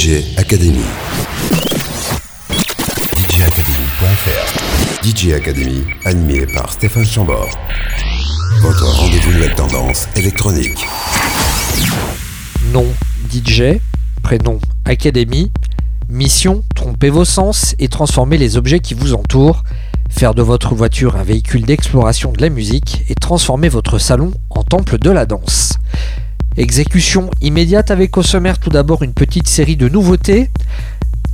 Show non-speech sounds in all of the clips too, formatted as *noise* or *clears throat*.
DJ Academy. DJacademy.fr DJ Academy, animé par Stéphane Chambord. Votre rendez-vous nouvelle tendance électronique. Nom DJ, prénom Academy, mission tromper vos sens et transformer les objets qui vous entourent, faire de votre voiture un véhicule d'exploration de la musique et transformer votre salon en temple de la danse. Exécution immédiate avec au sommaire tout d'abord une petite série de nouveautés.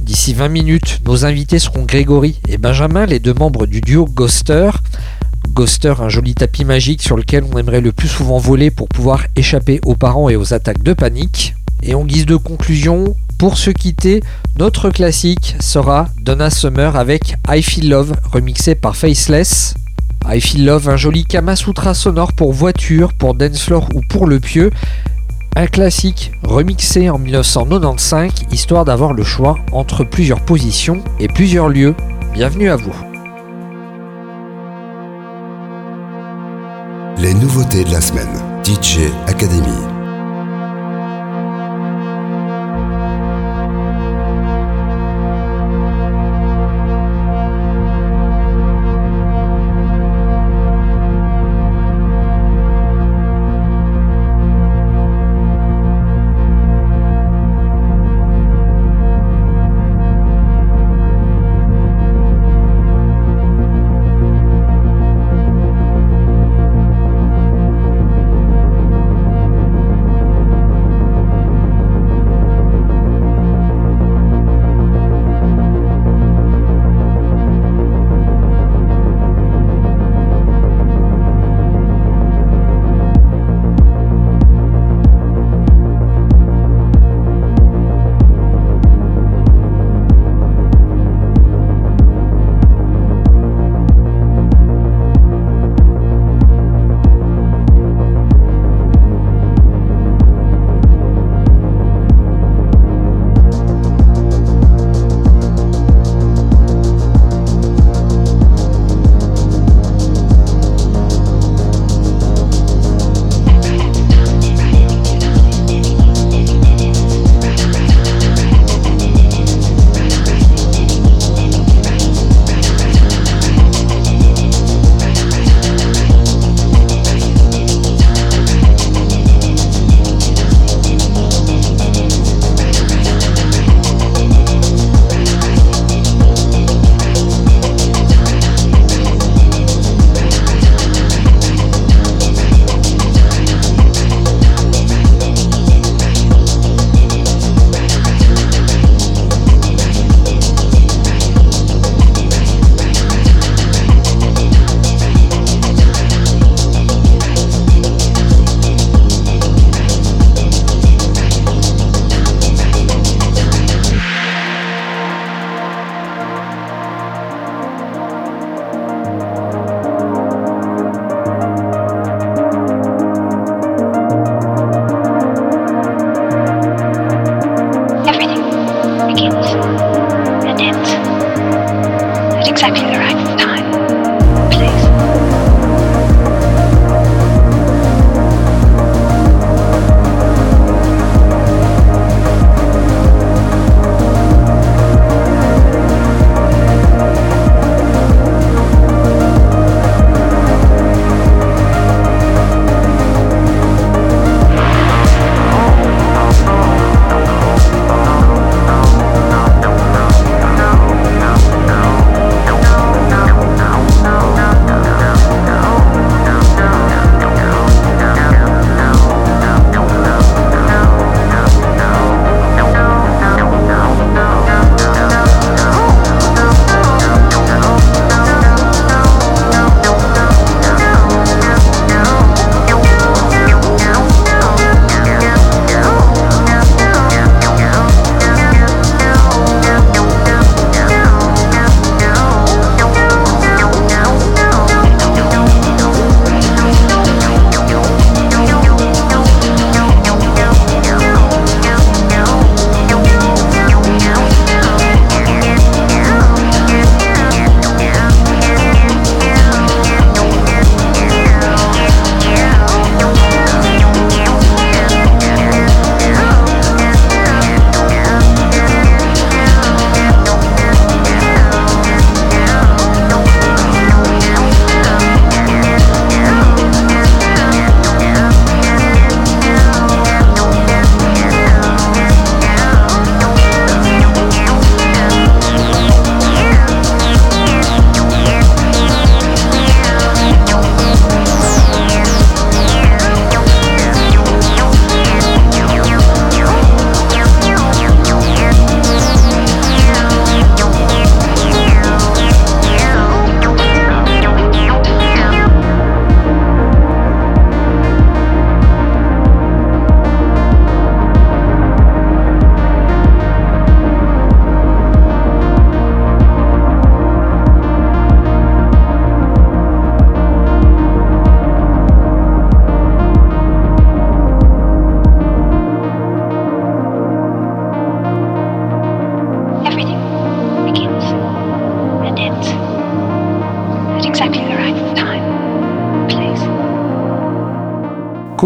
D'ici 20 minutes, nos invités seront Grégory et Benjamin, les deux membres du duo Ghoster. Ghoster, un joli tapis magique sur lequel on aimerait le plus souvent voler pour pouvoir échapper aux parents et aux attaques de panique. Et en guise de conclusion, pour se quitter, notre classique sera Donna Summer avec I Feel Love, remixé par Faceless. I Feel Love, un joli Kamasutra sonore pour voiture, pour dance floor ou pour le pieu. Un classique remixé en 1995, histoire d'avoir le choix entre plusieurs positions et plusieurs lieux. Bienvenue à vous. Les nouveautés de la semaine. DJ Academy.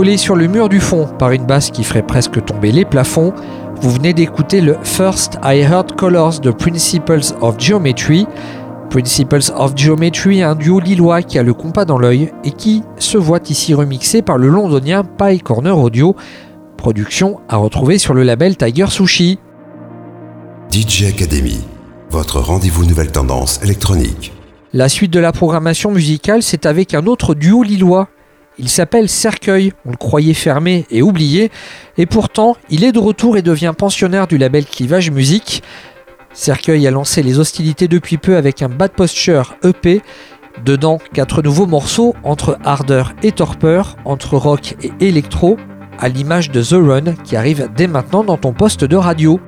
Collé sur le mur du fond par une basse qui ferait presque tomber les plafonds, vous venez d'écouter le First I Heard Colors de Principles of Geometry. Principles of Geometry, un duo lillois qui a le compas dans l'œil et qui se voit ici remixé par le londonien Pie Corner Audio, production à retrouver sur le label Tiger Sushi. DJ Academy, votre rendez-vous nouvelle tendance électronique. La suite de la programmation musicale, c'est avec un autre duo lillois. Il s'appelle Cercueil, on le croyait fermé et oublié, et pourtant il est de retour et devient pensionnaire du label Clivage Musique. Cercueil a lancé les hostilités depuis peu avec un Bad Posture EP. Dedans, quatre nouveaux morceaux entre ardeur et torpeur, entre rock et électro, à l'image de The Run qui arrive dès maintenant dans ton poste de radio.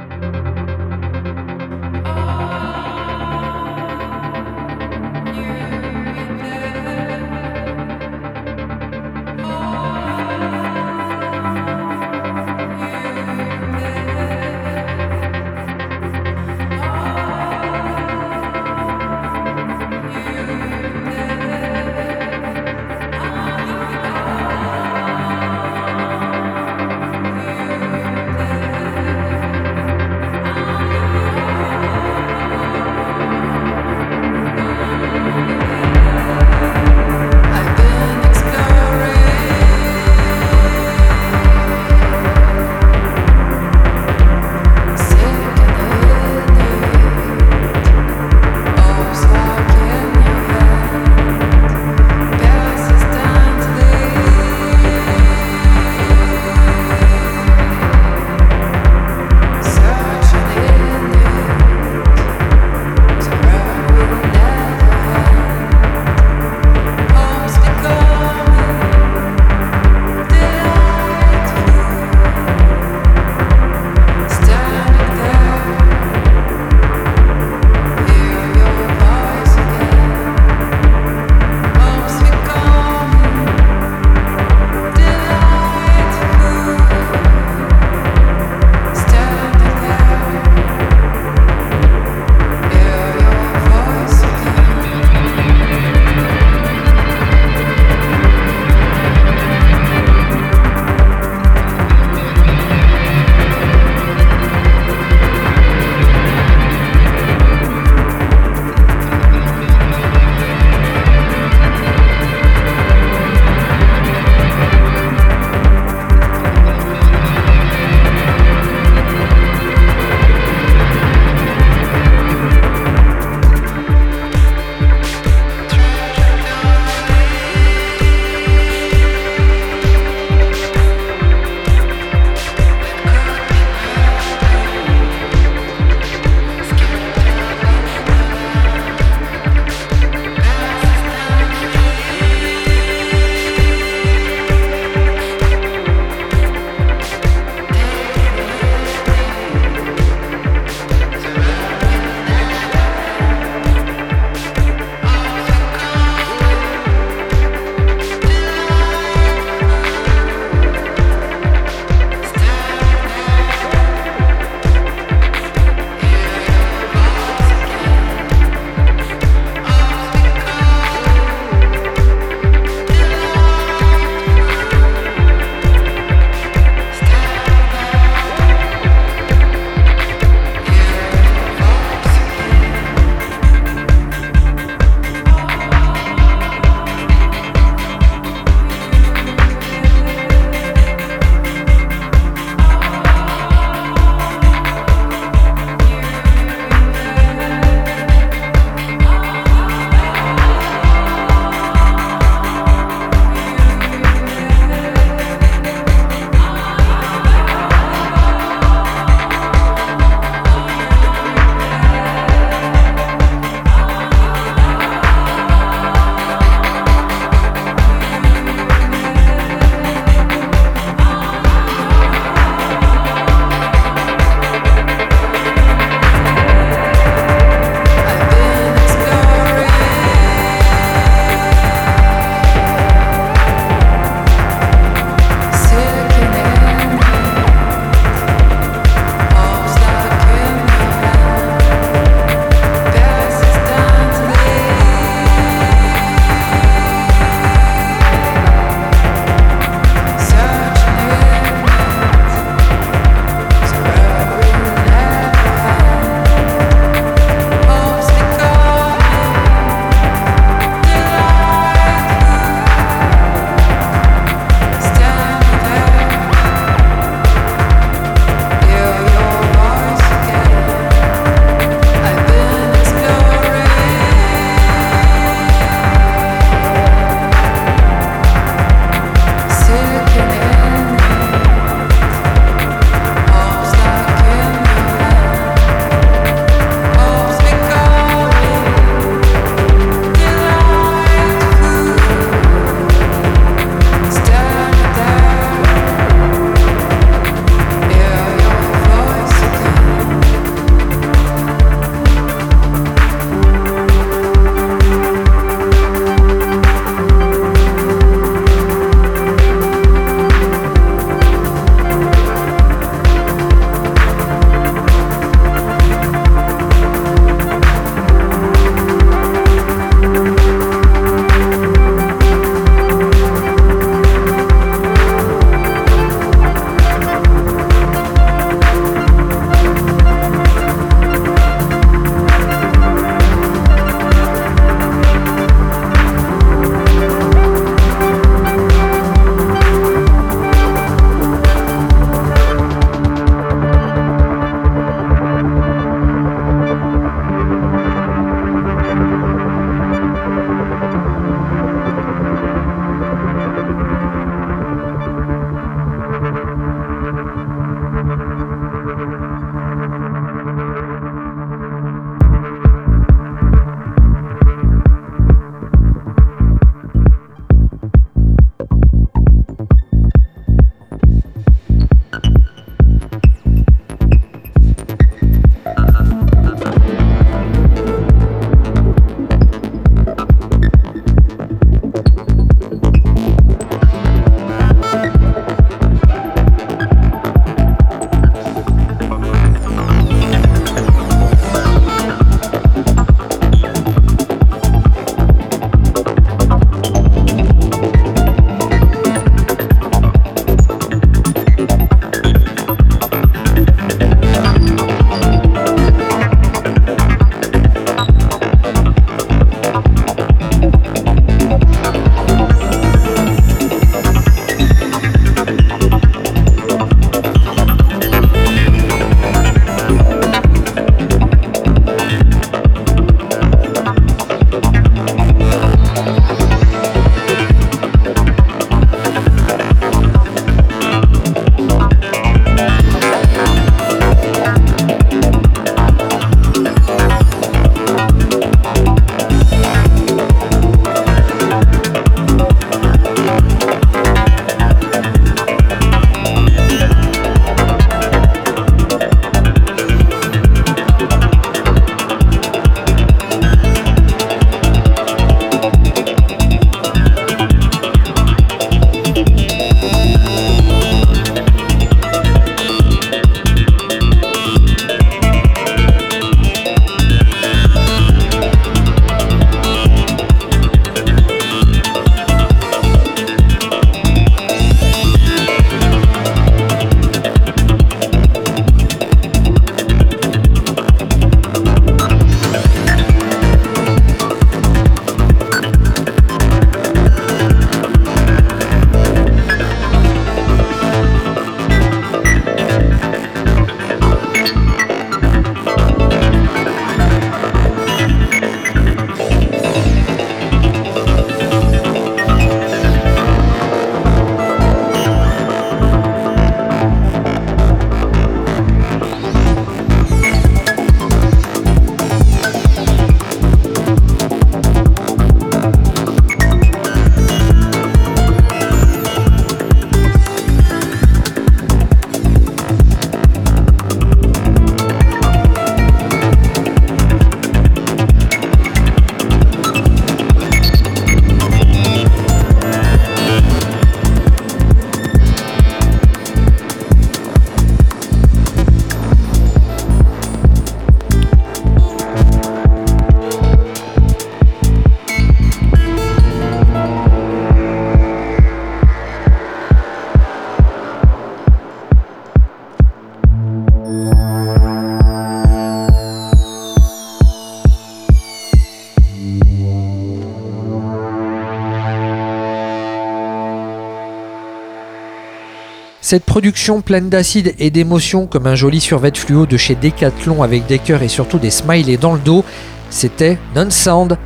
Cette production pleine d'acide et d'émotion comme un joli survêt fluo de chez Decathlon avec des cœurs et surtout des smileys dans le dos, c'était Non Sound.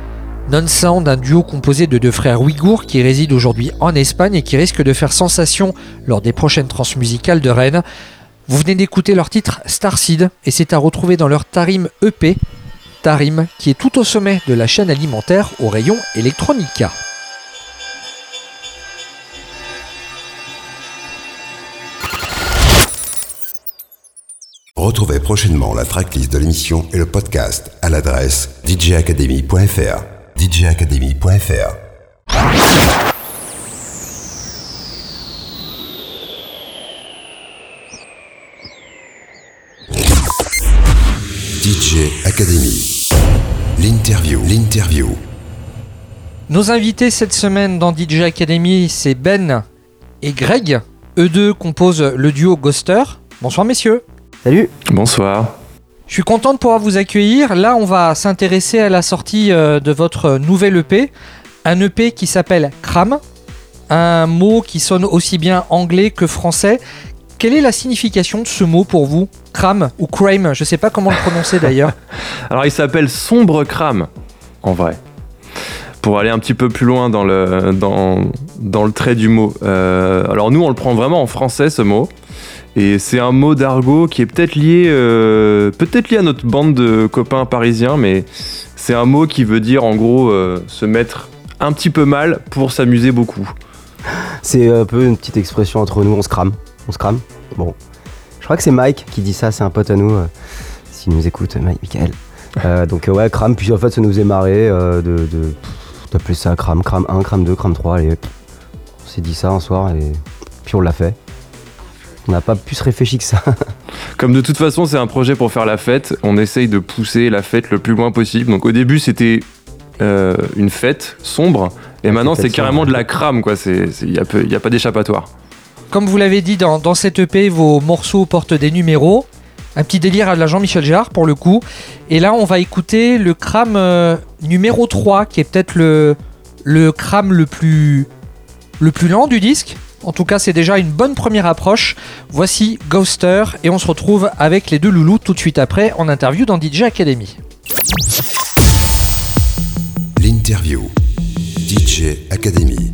Non un duo composé de deux frères ouïghours qui résident aujourd'hui en Espagne et qui risquent de faire sensation lors des prochaines transmusicales de Rennes. Vous venez d'écouter leur titre Starseed et c'est à retrouver dans leur Tarim EP. Tarim qui est tout au sommet de la chaîne alimentaire au rayon Electronica. Retrouvez prochainement la tracklist de l'émission et le podcast à l'adresse djacademy.fr. djacademy.fr. DJ Academy. L'interview, l'interview. Nos invités cette semaine dans DJ Academy, c'est Ben et Greg. Eux deux composent le duo Ghoster. Bonsoir messieurs. Salut Bonsoir. Je suis content de pouvoir vous accueillir. Là, on va s'intéresser à la sortie euh, de votre nouvel EP. Un EP qui s'appelle Cram. Un mot qui sonne aussi bien anglais que français. Quelle est la signification de ce mot pour vous Cram ou crime Je sais pas comment le prononcer d'ailleurs. *laughs* Alors il s'appelle Sombre Crame, en vrai. Pour aller un petit peu plus loin dans le, dans, dans le trait du mot. Euh, alors nous, on le prend vraiment en français, ce mot. Et c'est un mot d'argot qui est peut-être lié, euh, peut-être lié à notre bande de copains parisiens, mais c'est un mot qui veut dire en gros euh, se mettre un petit peu mal pour s'amuser beaucoup. C'est un peu une petite expression entre nous, on se crame. On se crame Bon. Je crois que c'est Mike qui dit ça, c'est un pote à nous. euh, S'il nous écoute, Mike, Michael. *laughs* Euh, donc euh, ouais, crame, puis en fait ça nous est marré euh, de, de d'appeler ça crame, crame 1, crame 2, crame 3, et pff, on s'est dit ça un soir et puis on l'a fait. On n'a pas plus réfléchi que ça. *laughs* Comme de toute façon c'est un projet pour faire la fête, on essaye de pousser la fête le plus loin possible. Donc au début c'était euh, une fête sombre, et maintenant c'est carrément sombre. de la crame quoi. Il n'y a, peu- y a pas d'échappatoire. Comme vous l'avez dit dans, dans cette EP, vos morceaux portent des numéros. Un petit délire à la Jean-Michel Jarre pour le coup. Et là, on va écouter le crame euh, numéro 3, qui est peut-être le, le crame le plus, le plus lent du disque. En tout cas, c'est déjà une bonne première approche. Voici Ghoster et on se retrouve avec les deux loulous tout de suite après en interview dans DJ Academy. L'interview. DJ Academy.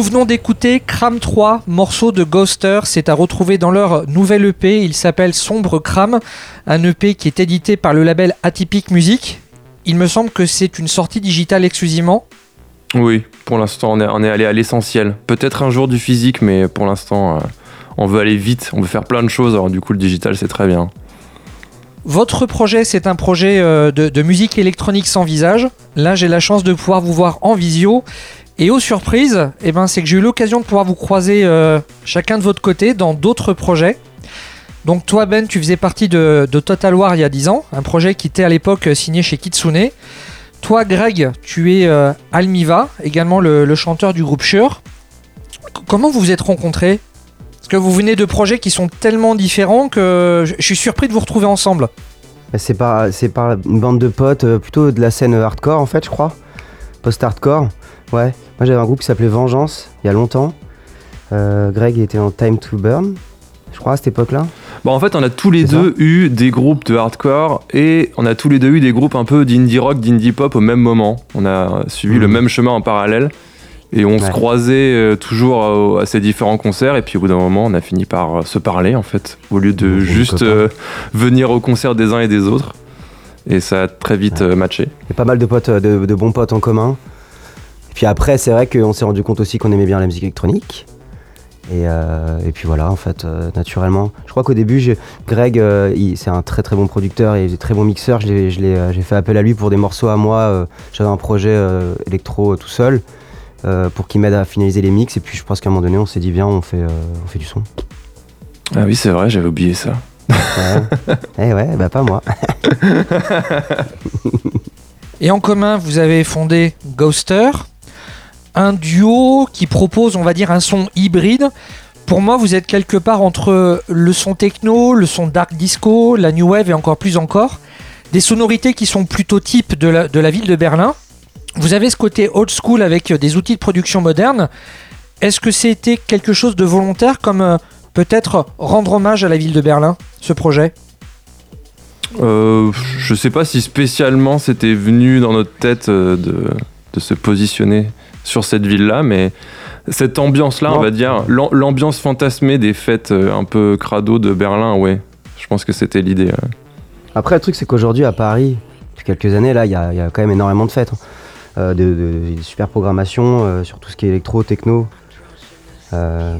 Nous venons d'écouter Cram 3, morceau de Ghoster. C'est à retrouver dans leur nouvel EP. Il s'appelle Sombre Cram, un EP qui est édité par le label Atypique Music. Il me semble que c'est une sortie digitale exclusivement. Oui, pour l'instant, on est, allé à l'essentiel. Peut-être un jour du physique, mais pour l'instant, euh, on veut aller vite, on veut faire plein de choses. Alors, du coup, le digital, c'est très bien. Votre projet, c'est un projet euh, de, musique électronique sans visage. Là, j'ai la chance de pouvoir vous voir en visio. Et aux surprises, eh ben, c'est que j'ai eu l'occasion de pouvoir vous croiser euh, chacun de votre côté dans d'autres projets. Donc toi Ben, tu faisais partie de, Total War il y a 10 ans, un projet qui était à l'époque euh, signé chez Kitsune. Toi Greg, tu es Almiva, également le, chanteur du groupe Shure. Comment vous vous êtes rencontrés? Que vous venez de projets qui sont tellement différents que je suis surpris de vous retrouver ensemble. Bah, C'est par, c'est par une bande de potes, euh, plutôt de la scène hardcore en fait, je crois. Post-hardcore. Ouais. Moi j'avais un groupe qui s'appelait Vengeance, il y a longtemps. Euh, Greg était en Time to Burn, je crois, à cette époque-là. Bon, en fait, on a tous les deux eu des groupes de hardcore et on a tous les deux eu des groupes un peu d'indie rock, d'indie pop au même moment. On a suivi le Mhm. même chemin en parallèle et on se Ouais. croisait euh, toujours à, à ces différents concerts. Et puis au bout d'un moment, on a fini par euh, se parler en fait, au lieu de juste euh, venir au concert des uns et des autres. Et ça a très vite euh, matché. Il y a pas mal de potes, euh, de, de bons potes en commun. Et puis après, c'est vrai qu'on s'est rendu compte aussi qu'on aimait bien la musique électronique. Et, euh, et puis voilà, en fait, euh, naturellement. Je crois qu'au début, Greg, euh, c'est un très très bon producteur et très bon mixeur. Euh, J'ai fait appel à lui pour des morceaux à moi. euh, J'avais un projet euh, électro euh, tout seul euh, pour qu'il m'aide à finaliser les mix. Et puis je pense qu'à un moment donné, on s'est dit, viens, on fait, euh, on fait du son. Ah oui, c'est vrai, j'avais oublié ça. Ouais. eh ouais, bah pas moi. *laughs* Et en commun, vous avez fondé Ghoster, un duo qui propose, on va dire, un son hybride. Pour moi, vous êtes quelque part entre le son techno, le son dark disco, la new wave et encore plus encore. Des sonorités qui sont plutôt type de la, de la ville de Berlin. Vous avez ce côté old school avec des outils de production modernes. Est-ce que c'était quelque chose de volontaire comme euh, peut-être rendre hommage à la ville de Berlin, ce projet? Euh, je sais pas si spécialement c'était venu dans notre tête euh, de, de se positionner sur cette ville-là, mais cette ambiance-là, on va dire, l'am- l'ambiance fantasmée des fêtes euh, un peu crado de Berlin, ouais. Je pense que c'était l'idée. ouais. Après, le truc, c'est qu'aujourd'hui, à Paris, depuis quelques années, là, il y, a il y a quand même énormément de fêtes. hein. Euh, de, de- de super programmation euh, sur tout ce qui est électro, techno. Euh,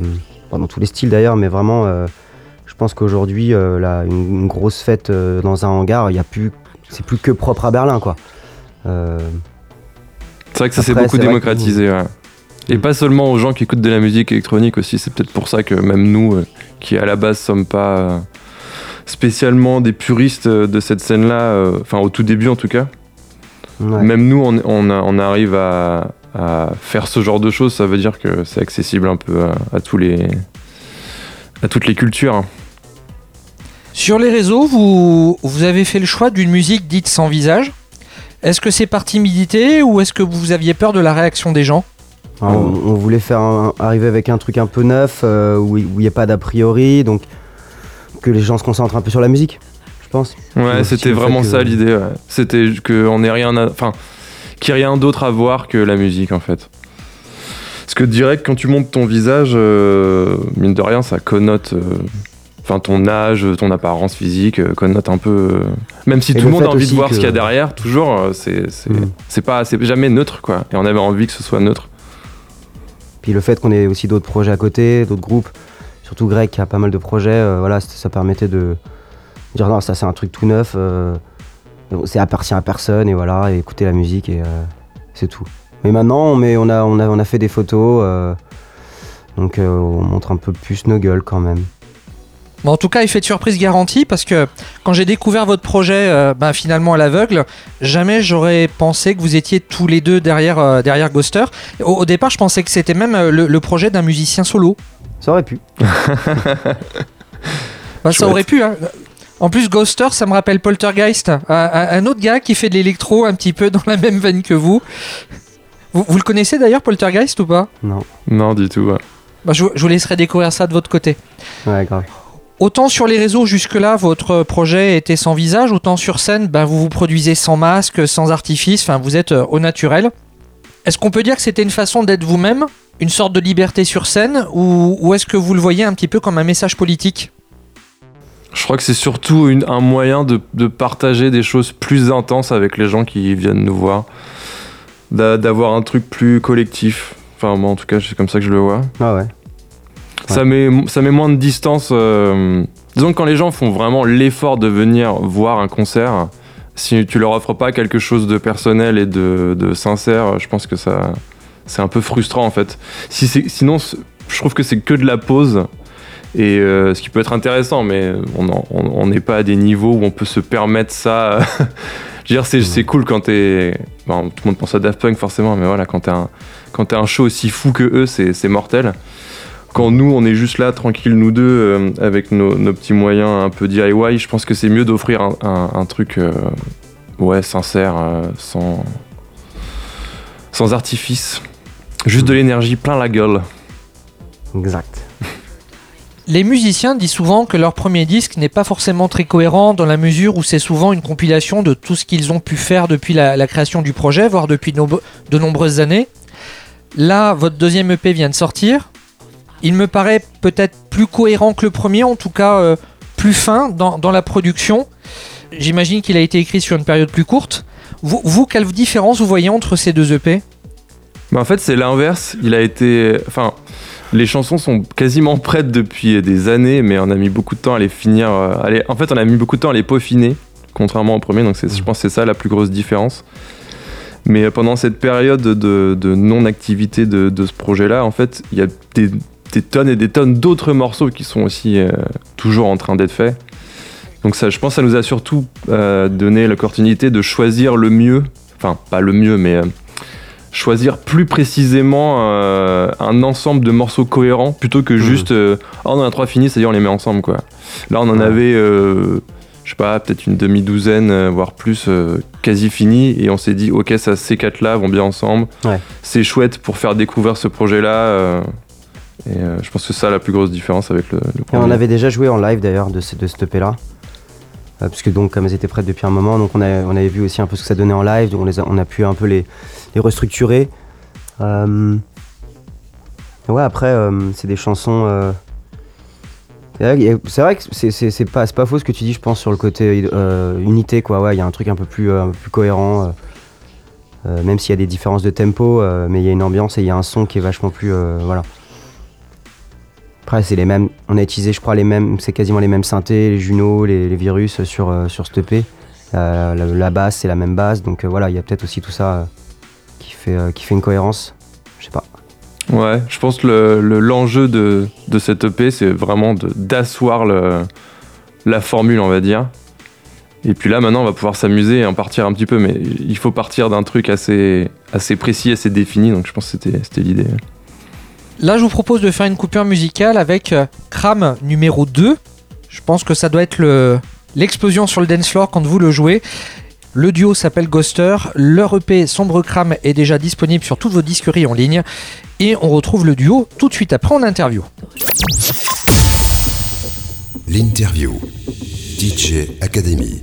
dans tous les styles d'ailleurs, mais vraiment, je pense qu'aujourd'hui, là, une, une grosse fête dans un hangar, il y a plus, c'est plus que propre à Berlin, quoi. C'est vrai que ça s'est beaucoup que- démocratisé, ouais. Et Mm. pas seulement aux gens qui écoutent de la musique électronique aussi, c'est peut-être pour ça que même nous, euh, qui à la base sommes pas euh, spécialement des puristes de cette scène-là, euh, enfin au tout début en tout cas, ouais. Même nous, on, on a- on arrive à, à faire ce genre de choses. Ça veut dire que c'est accessible un peu à, à tous les, à toutes les cultures. Sur les réseaux, vous, vous avez fait le choix d'une musique dite sans visage. Est-ce que c'est par timidité ou est-ce que vous aviez peur de la réaction des gens? Alors, on, on voulait faire un- arriver avec un truc un peu neuf, euh, où il n'y a pas d'a priori, donc que les gens se concentrent un peu sur la musique, pense. Ouais, c'était vraiment que- ça l'idée. ouais. C'était qu'on n'ait rien, à- enfin, qu'il n'y ait rien d'autre à voir que la musique en fait. Parce que direct, quand tu montes ton visage, euh, mine de rien, ça connote. euh, Enfin, ton âge, ton apparence physique euh, connote un peu. même si Et tout le monde a envie de voir que- ce qu'il y a derrière, toujours, euh, c'est pas, c'est jamais neutre quoi. Et on avait envie que ce soit neutre. Puis le fait qu'on ait aussi d'autres projets à côté, d'autres groupes, surtout Greg qui a pas mal de projets, voilà, ça permettait de dire non, ça c'est un truc tout neuf, euh, c'est appartient à personne et voilà, et écouter la musique et euh, c'est tout. Mais maintenant, on, met, on, a, on, a, on a fait des photos, euh, donc euh, on montre un peu plus nos gueules quand même. Bon, En tout cas, effet de surprise garanti parce que quand j'ai découvert votre projet euh, ben, finalement à l'aveugle, jamais j'aurais pensé que vous étiez tous les deux derrière, euh, derrière Ghoster. Au, au départ, je pensais que c'était même le, le projet d'un musicien solo. Ça aurait pu. *laughs* Ben, ça aurait pu. hein. En plus, Ghoster, ça me rappelle Poltergeist, un, autre gars qui fait de l'électro un petit peu dans la même veine que vous. Vous, vous le connaissez d'ailleurs, Poltergeist ou pas? Non. Non, du tout. ouais. Ben, je, vous- je vous laisserai découvrir ça de votre côté. Ouais, grave. Autant sur les réseaux jusque-là, votre projet était sans visage, autant sur scène, ben, vous vous produisez sans masque, sans artifice, enfin vous êtes euh, au naturel. Est-ce qu'on peut dire que c'était une façon d'être vous-même, une sorte de liberté sur scène, ou, ou est-ce que vous le voyez un petit peu comme un message politique? Je crois que c'est surtout une- un moyen de, de partager des choses plus intenses avec les gens qui viennent nous voir, D'a- d'avoir un truc plus collectif. Enfin, moi en tout cas, c'est comme ça que je le vois. Ah ouais. Ça, met, ça met moins de distance. euh, Disons que quand les gens font vraiment l'effort de venir voir un concert, si tu leur offres pas quelque chose de personnel et de, de sincère, je pense que ça c'est un peu frustrant en fait. Si sinon, je trouve que c'est que de la pause. Et euh, ce qui peut être intéressant, mais on n'est pas à des niveaux où on peut se permettre ça. *laughs* Je veux dire, c'est cool quand t'es. bon, tout le monde pense à Daft Punk forcément, mais voilà, quand t'es un, quand t'es un show aussi fou que eux, c'est mortel. Quand nous, on est juste là, tranquille, nous deux, euh, avec nos, petits moyens un peu DIY, je pense que c'est mieux d'offrir un, truc euh, ouais, sincère, sans, sans artifice. Juste de l'énergie plein la gueule. Exact. Les musiciens disent souvent que leur premier disque n'est pas forcément très cohérent dans la mesure où c'est souvent une compilation de tout ce qu'ils ont pu faire depuis la, création du projet, voire depuis de nombreuses années. Là, votre deuxième EP vient de sortir. Il me paraît peut-être plus cohérent que le premier, en tout cas euh, plus fin dans, la production. J'imagine qu'il a été écrit sur une période plus courte. Vous, quelle différence vous voyez entre ces deux EP Mais en fait, c'est l'inverse. Il a été. Enfin, les chansons sont quasiment prêtes depuis des années, mais on a mis beaucoup de temps à les finir. euh, à les- En fait, on a mis beaucoup de temps à les peaufiner, contrairement au premier. Donc, je pense que c'est ça la plus grosse différence. Mais euh, pendant cette période de, de non-activité de, de ce projet-là, en fait, il y a des, des tonnes et des tonnes d'autres morceaux qui sont aussi euh, toujours en train d'être faits. Donc ça, je pense que ça nous a surtout euh, donné l'opportunité de choisir le mieux, enfin pas le mieux, mais euh, choisir plus précisément euh, un ensemble de morceaux cohérents plutôt que juste euh, oh, on en a trois finis, c'est-à-dire on les met ensemble quoi. Là on en Ouais. avait, euh, je sais pas, peut-être une demi-douzaine, voire plus, quasi finis et on s'est dit ok ça, ces quatre-là vont bien ensemble. Ouais. C'est chouette pour faire découvrir ce projet-là. et je pense que c'est ça la plus grosse différence avec le, le Et on avait déjà joué en live d'ailleurs de, ce- de cette EP Euh, parce que donc comme elles étaient prêtes depuis un moment, donc on, avait vu aussi un peu ce que ça donnait en live, donc on, a, pu un peu les, restructurer. Euh, Ouais après euh, c'est des chansons. C'est vrai, que c'est- pas, pas faux ce que tu dis je pense sur le côté unité quoi, ouais il y a un truc un peu plus, cohérent. même s'il y a des différences de tempo, mais il y a une ambiance et il y a un son qui est vachement plus. voilà. Après, c'est les mêmes. On a utilisé, je crois, les mêmes. C'est quasiment les mêmes synthés, les Juno, les, virus sur, euh, sur cette EP. Euh, la, la basse, c'est la même basse. Donc euh, voilà, il y a peut-être aussi tout ça euh, qui, fait, euh, qui fait une cohérence. Je sais pas. Ouais, je pense que le- le- l'enjeu de, de cette EP, c'est vraiment d'asseoir la formule, on va dire. Et puis là, maintenant, on va pouvoir s'amuser et en partir un petit peu, mais il faut partir d'un truc assez, assez précis, assez défini, donc je pense que c'était l'idée. Là, je vous propose de faire une coupure musicale avec euh, Cram numéro 2. Je pense que ça doit être le- l'explosion sur le dance floor quand vous le jouez. Le duo s'appelle Ghoster. Leur EP Sombre Cram est déjà disponible sur toutes vos disqueries en ligne. Et on retrouve le duo tout de suite après en interview. L'interview. DJ Academy.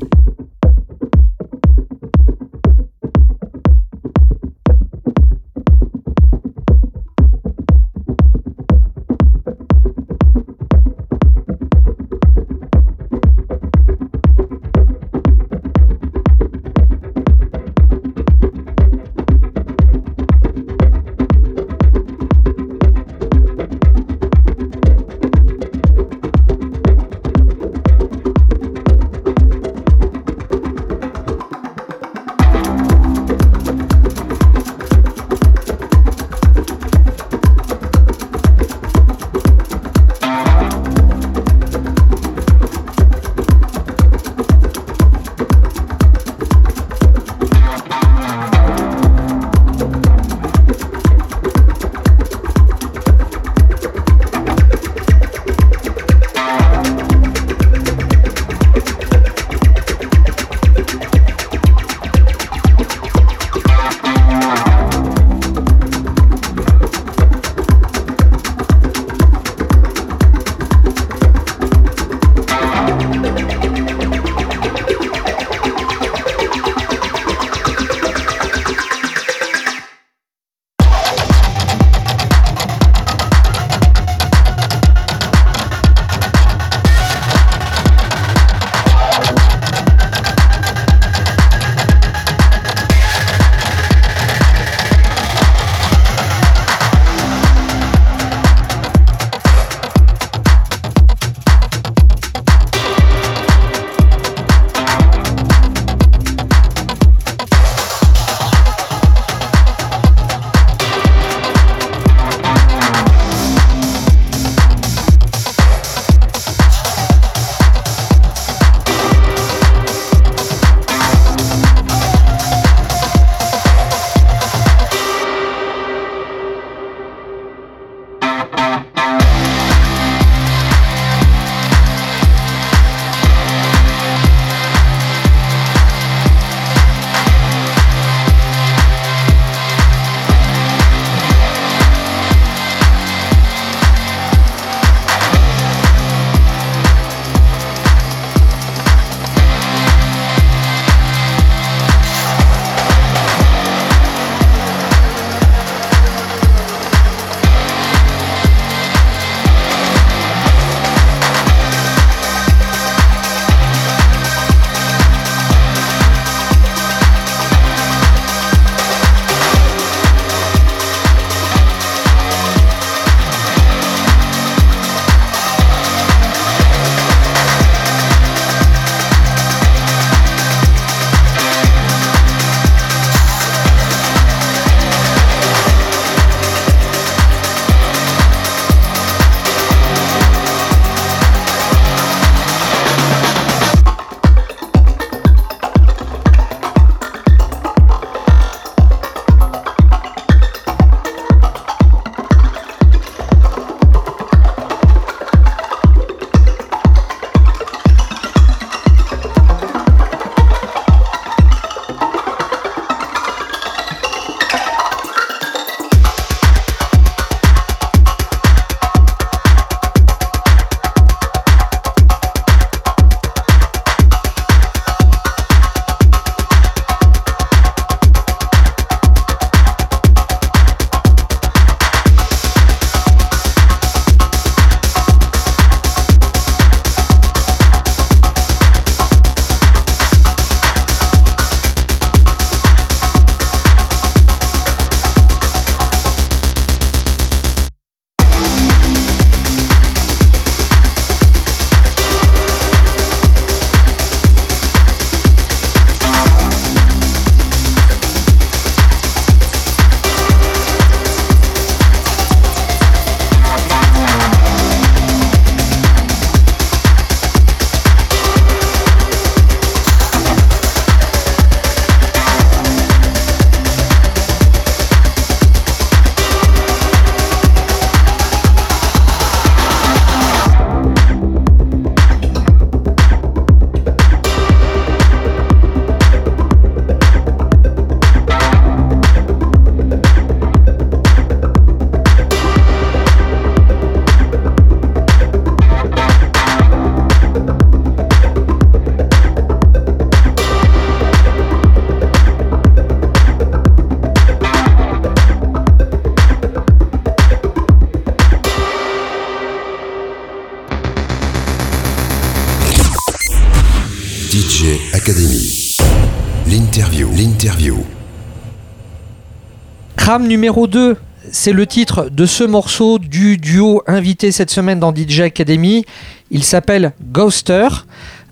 Numéro 2, c'est le titre de ce morceau du duo invité cette semaine dans DJ Academy. Il s'appelle Ghoster.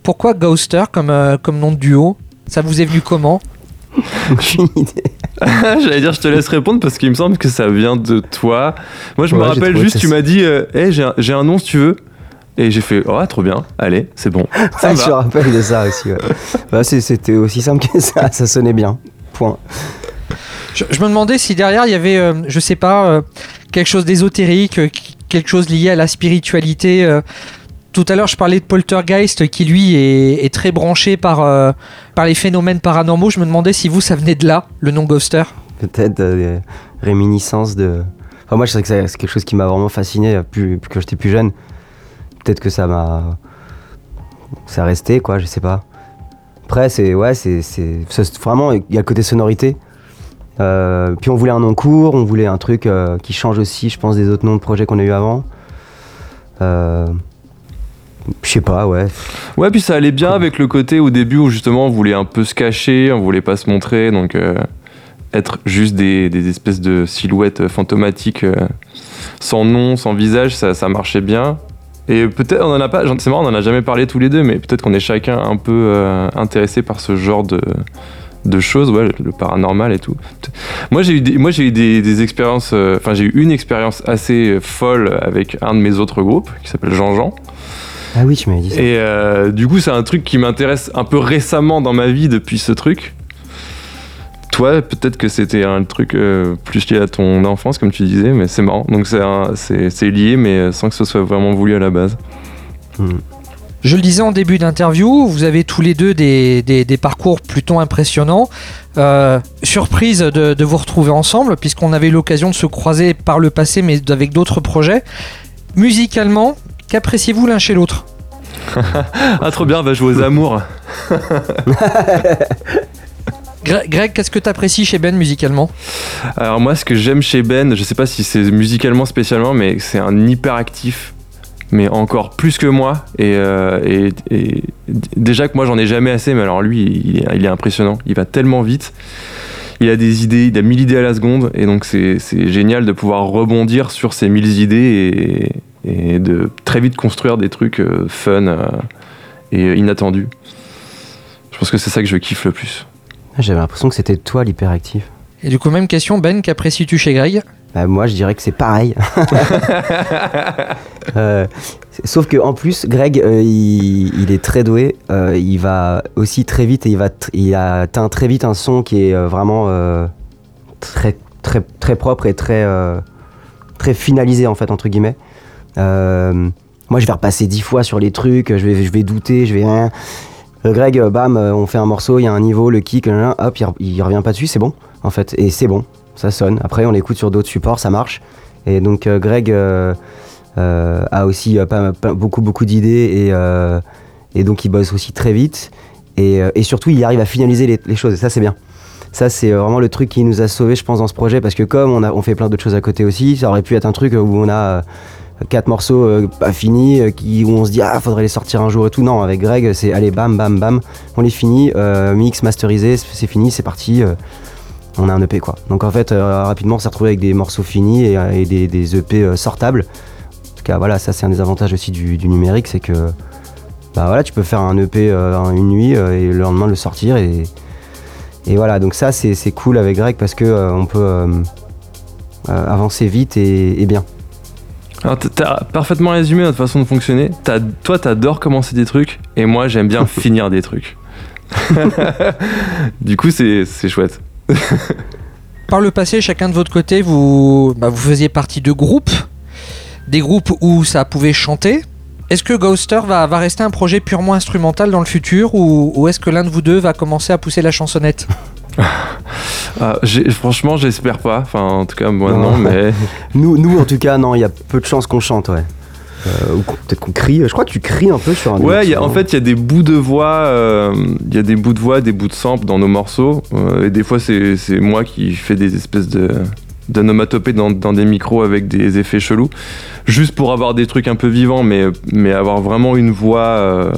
Pourquoi Ghoster comme, euh, comme nom de duo? Ça vous est venu comment? Aucune idée. *laughs* J'allais dire, je te laisse répondre parce qu'il me semble que ça vient de toi. Moi, je me Ouais, rappelle juste, tu m'as dit, euh, Hey, j'ai un, nom si tu veux. Et j'ai fait, oh, trop bien, allez, c'est bon. *laughs* Ça Ouais, me je me rappelle de ça aussi. ouais. Bah, C'était aussi simple que ça, ça sonnait bien. Point. Je, me demandais si derrière il y avait, euh, je sais pas, euh, quelque chose d'ésotérique, euh, quelque chose lié à la spiritualité. euh. Tout à l'heure, je parlais de Poltergeist qui, lui, est, très branché par, par les phénomènes paranormaux. Je me demandais si vous, ça venait de là, le nom Ghoster. Peut-être des réminiscences de. Enfin, moi, je sais que c'est quelque chose qui m'a vraiment fasciné plus, que j'étais plus jeune. Peut-être que ça m'a. Ça a resté, quoi, je sais pas. Après, c'est. Ouais, c'est- Vraiment, il y a le côté sonorité. Euh, puis on voulait un nom court, on voulait un truc euh, qui change aussi, je pense, des autres noms de projets qu'on a eu avant. Euh, je sais pas, ouais. Ouais, puis ça allait bien avec le côté au début où justement on voulait un peu se cacher, on voulait pas se montrer, donc être juste des, des espèces de silhouettes fantomatiques sans nom, sans visage, ça, ça marchait bien. Et peut-être on en a pas, c'est marrant, on en a jamais parlé tous les deux, mais peut-être qu'on est chacun un peu intéressé par ce genre de, de choses, ouais, le paranormal et tout. Moi j'ai eu des, moi j'ai eu des, des expériences, euh, enfin j'ai eu une expérience assez euh, folle avec un de mes autres groupes qui s'appelle Jean-Jean. Ah oui, tu m'avais dit ça. Et euh, du coup, c'est un truc qui m'intéresse un peu récemment dans ma vie depuis ce truc. Toi, peut-être que c'était un truc euh, plus lié à ton enfance, comme tu disais, mais c'est marrant. Donc c'est lié, mais sans que ce soit vraiment voulu à la base. Hmm. Je le disais en début d'interview, vous avez tous les deux des, des- des parcours plutôt impressionnants. Euh, surprise de, de vous retrouver ensemble, puisqu'on avait eu l'occasion de se croiser par le passé, mais avec d'autres projets. Musicalement, qu'appréciez-vous l'un chez l'autre? *laughs* Ah, trop bien, va jouer aux amours. *laughs* Gre- Greg, qu'est-ce que tu apprécies chez Ben musicalement? Alors moi, ce que j'aime chez Ben, je sais pas si c'est musicalement spécialement, mais c'est un hyperactif, mais encore plus que moi. Et, euh, et- déjà que moi, j'en ai jamais assez, mais alors lui, il est, il est impressionnant. Il va tellement vite. Il a des idées, il a mille idées à la seconde, et donc c'est génial de pouvoir rebondir sur ces mille idées et, et de très vite construire des trucs euh, fun euh, et inattendus. Je pense que c'est ça que je kiffe le plus. J'avais l'impression que c'était toi l'hyperactif. Et du coup, même question, Ben, qu'apprécies-tu chez Greg? Bah, moi, je dirais que c'est pareil. *laughs* Euh, sauf que en plus, Greg, euh, il, il est très doué. euh, il va aussi très vite et il va, il atteint très vite un son qui est vraiment très, très, très propre et très, très finalisé en fait entre guillemets. Moi, je vais repasser dix fois sur les trucs. Je vais, je vais douter. Je vais. Greg, bam, on fait un morceau, il y a un niveau, le kick, hop, il, il revient pas dessus, c'est bon en fait, et c'est bon, ça sonne. Après, on l'écoute sur d'autres supports, ça marche. Et donc euh, Greg euh, euh, a aussi pas, beaucoup beaucoup d'idées et, donc il bosse aussi très vite et, surtout il arrive à finaliser les, choses et ça c'est bien. Ça c'est vraiment le truc qui nous a sauvés je pense dans ce projet parce que comme on, a, fait plein d'autres choses à côté aussi, ça aurait pu être un truc où on a quatre morceaux pas finis où on se dit ah faudrait les sortir un jour et tout. Non avec Greg c'est allez bam bam bam on les finit, mix, masterisé, c'est fini, c'est parti. On a un EP quoi. Donc en fait euh, rapidement on s'est retrouvé avec des morceaux finis et, euh, et des, des EP euh, sortables. En tout cas voilà ça c'est un des avantages aussi du, du numérique c'est que bah voilà tu peux faire un EP en une nuit et le lendemain le sortir et, et voilà donc ça c'est cool avec Greg parce que on peut avancer vite et, et bien. Alors, t'as parfaitement résumé notre façon de fonctionner. T'as- toi, t'adores commencer des trucs, et moi, j'aime bien *laughs* finir des trucs. *laughs* du coup, c'est c'est chouette. *laughs* Par le passé, chacun de votre côté, vous, bah, vous faisiez partie de groupes, des groupes où ça pouvait chanter. Est-ce que Ghoster va, va rester un projet purement instrumental dans le futur ou, ou est-ce que l'un de vous deux va commencer à pousser la chansonnette? *laughs* Ah, franchement, j'espère pas. Enfin, en tout cas, moi, Non. non, mais. *laughs* Nous, nous en tout cas non il y a peu de chances qu'on chante ouais. Euh, ou peut-être qu'on crie. Je crois que tu cries un peu sur un. Ouais, y a- en fait, il y a des bouts de voix, euh, il y a des bouts de voix, des bouts de sample dans nos morceaux. euh, et des fois, c'est moi qui fais des espèces de dans, dans des micros avec des effets chelous, juste pour avoir des trucs un peu vivants, mais, mais avoir vraiment une voix euh,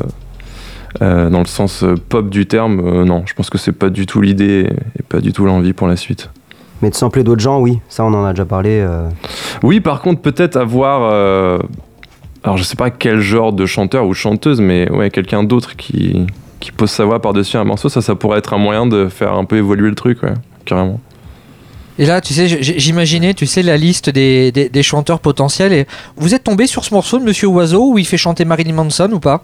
euh, dans le sens pop du terme, euh, non, je pense que c'est pas du tout l'idée et pas du tout l'envie pour la suite. Mais de sampler d'autres gens, oui, ça on en a déjà parlé. Oui, par contre, peut-être avoir. Alors, je sais pas quel genre de chanteur ou chanteuse, mais ouais, quelqu'un d'autre qui, qui pose sa voix par-dessus un morceau, ça, ça pourrait être un moyen de faire un peu évoluer le truc, ouais, carrément. Et là, tu sais, j'imaginais, tu sais, la liste des, des- des chanteurs potentiels. Et vous êtes tombé sur ce morceau de Monsieur Oiseau où il fait chanter Marilyn Manson ou pas?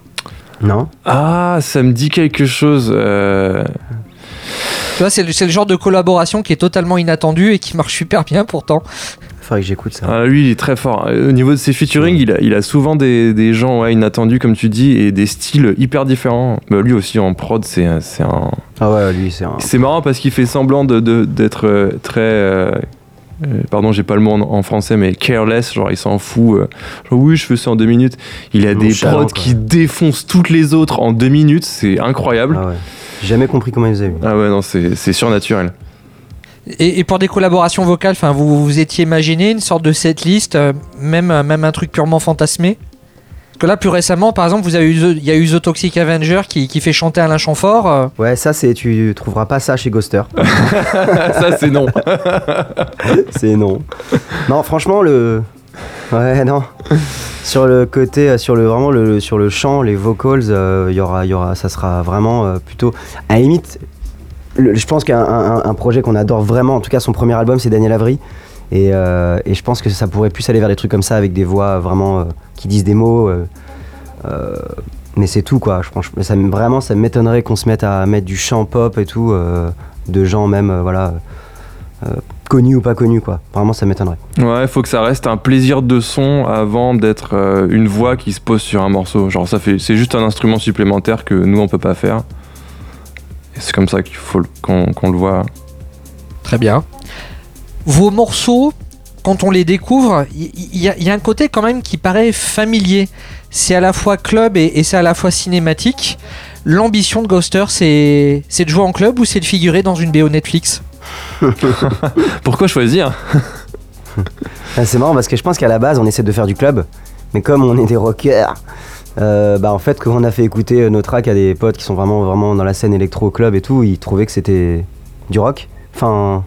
Non Ah, ça me dit quelque chose. euh, Tu vois, c'est le, c'est le genre de collaboration qui est totalement inattendu et qui marche super bien pourtant. Faudrait que j'écoute ça. Ah, lui, il est très fort. Euh, Au niveau de ses featuring, il a, il a souvent des, des gens ouais, inattendus, comme tu dis, et des styles hyper différents. Bah, lui aussi, en prod, c'est un. Ah ouais, lui, c'est un. C'est marrant parce qu'il fait semblant de- de- d'être euh, très. euh, euh, pardon, j'ai pas le mot en, en français, mais careless, genre il s'en fout. euh, genre, oui, je fais ça en deux minutes. Il a des prods qui défoncent toutes les autres en deux minutes, c'est incroyable. Ah ouais. J'ai jamais compris comment il faisait. Ah ouais, non, c'est surnaturel. Et, et pour des collaborations vocales, enfin, vous vous étiez imaginé une sorte de setlist, euh, même, euh, même un truc purement fantasmé? Parce que là, plus récemment, par exemple, vous avez eu The- il y a eu The Toxic Avenger qui, qui fait chanter Alain Chamfort. euh, Ouais, ça, c'est. Tu trouveras pas ça chez Ghoster. *laughs* ça, c'est non. *laughs* c'est non. Non, franchement, le. Ouais, non. Sur le côté, euh, sur le vraiment le sur le chant, les vocals, euh, il y aura, il y aura, ça sera vraiment euh, plutôt. À la limite, je pense qu'un un, un projet qu'on adore vraiment, en tout cas son premier album, c'est Daniel Avery. Et, euh, et je pense que ça pourrait plus aller vers des trucs comme ça avec des voix vraiment euh, qui disent des mots. euh, mais c'est tout quoi. Je pense, vraiment, ça m'étonnerait qu'on se mette à mettre du chant pop et tout de gens même voilà connus ou pas connus quoi. Vraiment, ça m'étonnerait. Ouais, faut que ça reste un plaisir de son avant d'être une voix qui se pose sur un morceau. Genre, ça fait, c'est juste un instrument supplémentaire que nous on peut pas faire. Et c'est comme ça qu'il faut qu'on le voit. Très bien. Vos morceaux, quand on les découvre, il y, y a- y a un côté quand même qui paraît familier. C'est à la fois club et, et c'est à la fois cinématique. L'ambition de Ghoster, c'est c'est de jouer en club ou c'est de figurer dans une BO Netflix *laughs* Pourquoi choisir? Ah, c'est marrant parce que je pense qu'à la base on essaie de faire du club, mais comme on est des rockers, euh, bah en fait quand on a fait écouter euh, nos tracks à des potes qui sont vraiment vraiment dans la scène électro club et tout, ils trouvaient que c'était du rock. Enfin,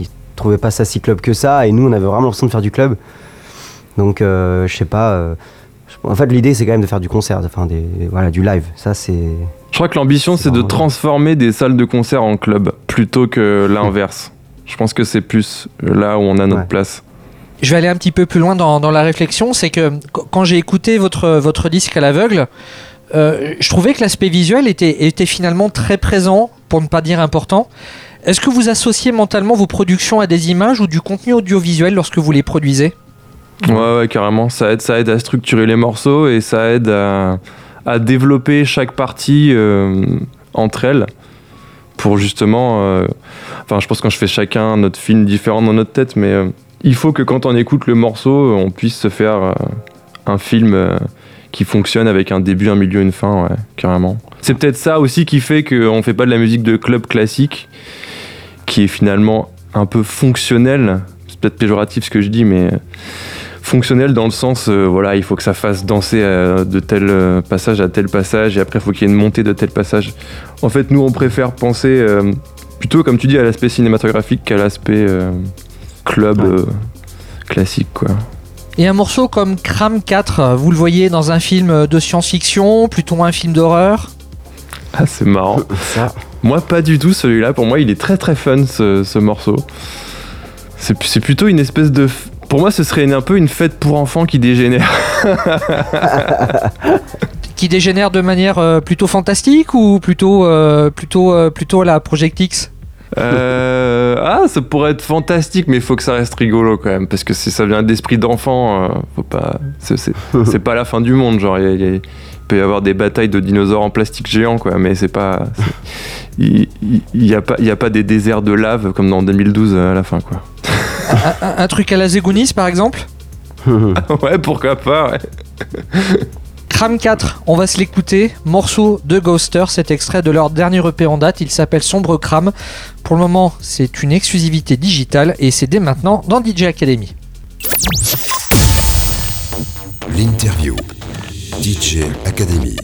ils trouvaient pas ça si club que ça et nous on avait vraiment l'impression de faire du club. Donc euh, je sais pas. euh, en fait l'idée c'est quand même de faire du concert, enfin des voilà du live. Ça c'est Je crois que l'ambition C'est de transformer des salles de concert en club plutôt que l'inverse. Je pense que c'est plus là où on a notre Ouais. place. Je vais aller un petit peu plus loin dans, la réflexion. C'est que qu- quand j'ai écouté votre, votre disque à l'aveugle, euh, je trouvais que l'aspect visuel était, était finalement très présent, pour ne pas dire important. Est-ce que vous associez mentalement vos productions à des images ou du contenu audiovisuel lorsque vous les produisez? Ouais, ouais, carrément. Ça aide, ça aide à structurer les morceaux et ça aide à, développer chaque partie euh, entre elles pour justement. euh, Enfin, je pense quand je fais chacun notre film différent dans notre tête, mais il faut que quand on écoute le morceau, on puisse se faire euh, un film euh, qui fonctionne avec un début, un milieu, une fin, carrément. C'est peut-être ça aussi qui fait qu'on fait pas de la musique de club classique, qui est finalement un peu fonctionnelle. C'est peut-être péjoratif ce que je dis, mais fonctionnel dans le sens, euh, voilà, il faut que ça fasse danser euh, de tel euh, passage à tel passage, et après il faut qu'il y ait une montée de tel passage. En fait, nous, on préfère penser euh, plutôt, comme tu dis, à l'aspect cinématographique qu'à l'aspect euh, club Ouais. euh, classique, quoi. Et un morceau comme Cram 4, vous le voyez dans un film de science-fiction, plutôt un film d'horreur? Ah, c'est marrant. ça. Moi, pas du tout celui-là. Pour moi, il est très très fun ce, ce morceau. C'est plutôt une espèce de. Pour moi, ce serait une- un peu une fête pour enfants qui dégénère. *laughs* qui dégénère de manière euh, plutôt fantastique ou plutôt, euh, plutôt, euh, plutôt à la Project X? Euh, ah, ça pourrait être fantastique, mais il faut que ça reste rigolo quand même, parce que si ça vient d'esprit d'enfant, euh, faut pas. *laughs* C'est pas la fin du monde, genre il y y peut y avoir des batailles de dinosaures en plastique géant, quoi, mais c'est pas. Il il y, a pas, il y a pas des déserts de lave comme dans 2012 à la fin, quoi. un, un- un truc à la Zegounis par exemple? *laughs* Ouais, pourquoi pas. Ouais. Cram 4, on va se l'écouter. Morceau de Ghoster, cet extrait de leur dernier EP en date. Il s'appelle Sombre Cram. Pour le moment, c'est une exclusivité digitale et c'est dès maintenant dans DJ Academy. L'interview. DJ Academy.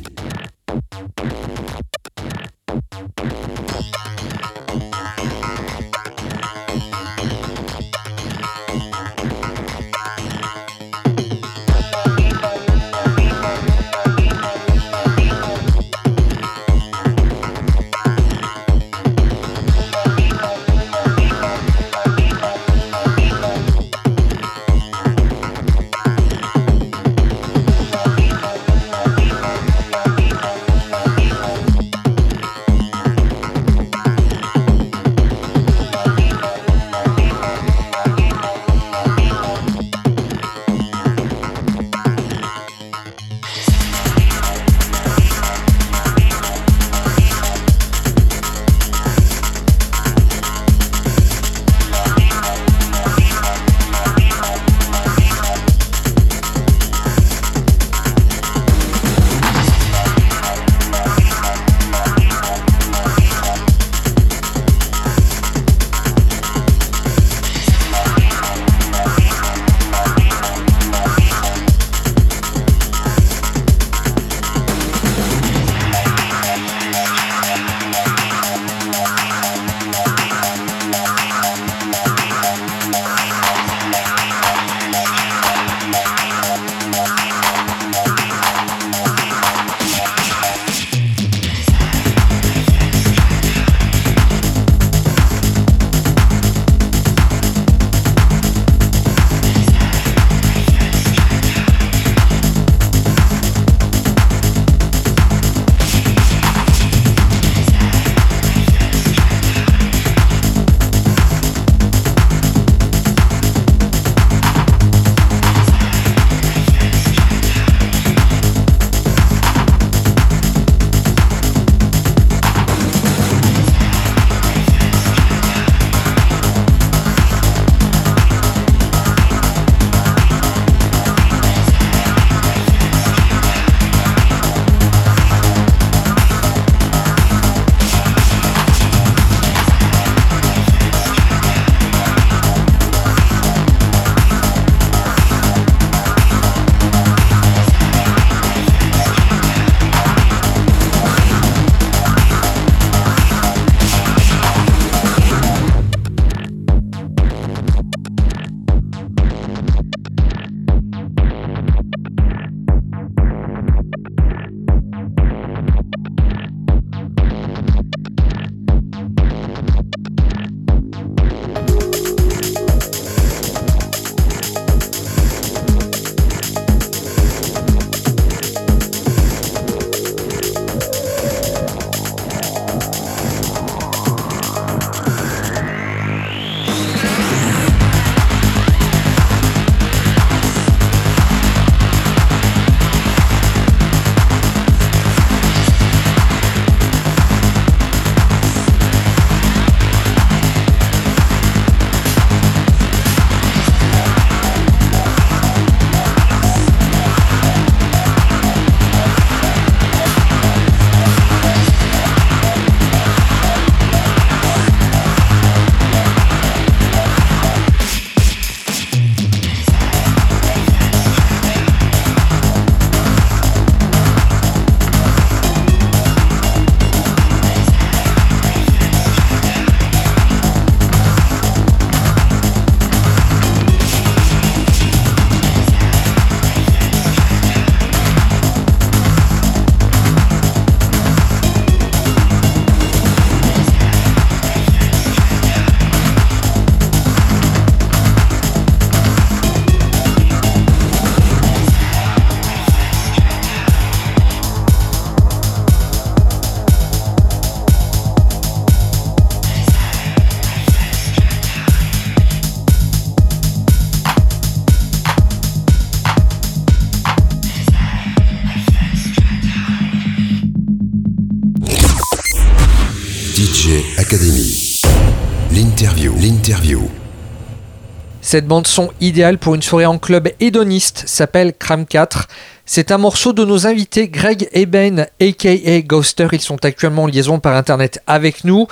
Cette bande son idéale pour une soirée en club hédoniste s'appelle Cram 4. C'est un morceau de nos invités Greg et Ben, aka Ghoster. Ils sont actuellement en liaison par internet avec nous.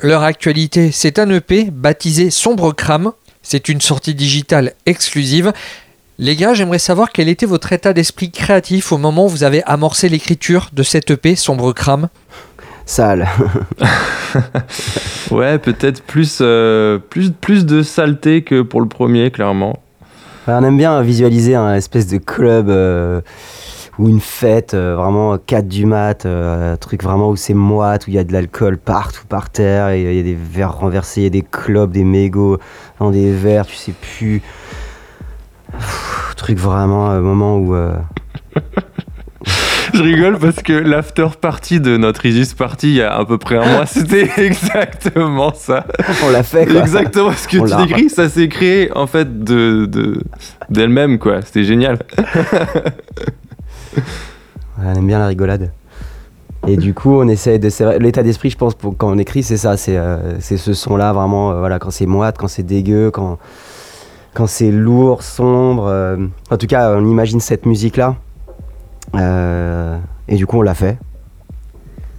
Leur actualité, c'est un EP baptisé Sombre Cram. C'est une sortie digitale exclusive. Les gars, j'aimerais savoir quel était votre état d'esprit créatif au moment où vous avez amorcé l'écriture de cet EP Sombre Cram. Sale. *laughs* Ouais, peut-être plus, euh, plus, plus de saleté que pour le premier, clairement. On aime bien visualiser un espèce de club euh, ou une fête, euh, vraiment 4 du mat, un truc vraiment où c'est moite, où il y a de l'alcool partout par terre, il y a des verres renversés, il y a des clopes, des mégots dans des verres, tu sais plus. Pff, truc vraiment, un moment où. *laughs* *laughs* Je rigole parce que l'after party de notre Isis Party il y a à peu près un mois, *laughs* c'était exactement ça. on l'a fait quoi. Exactement ce que On tu décris, ça s'est créé en fait de de- d'elle-même quoi. C'était génial. *laughs* On aime bien la rigolade. Et du coup, on essaie de. L'état d'esprit, je pense, pour, quand on écrit, c'est ça. C'est euh, c'est ce son-là, vraiment. euh, voilà, quand c'est moite, quand c'est dégueu, quand, quand c'est lourd, sombre. euh, en tout cas, on imagine cette musique-là. Euh, et du coup, on l'a fait.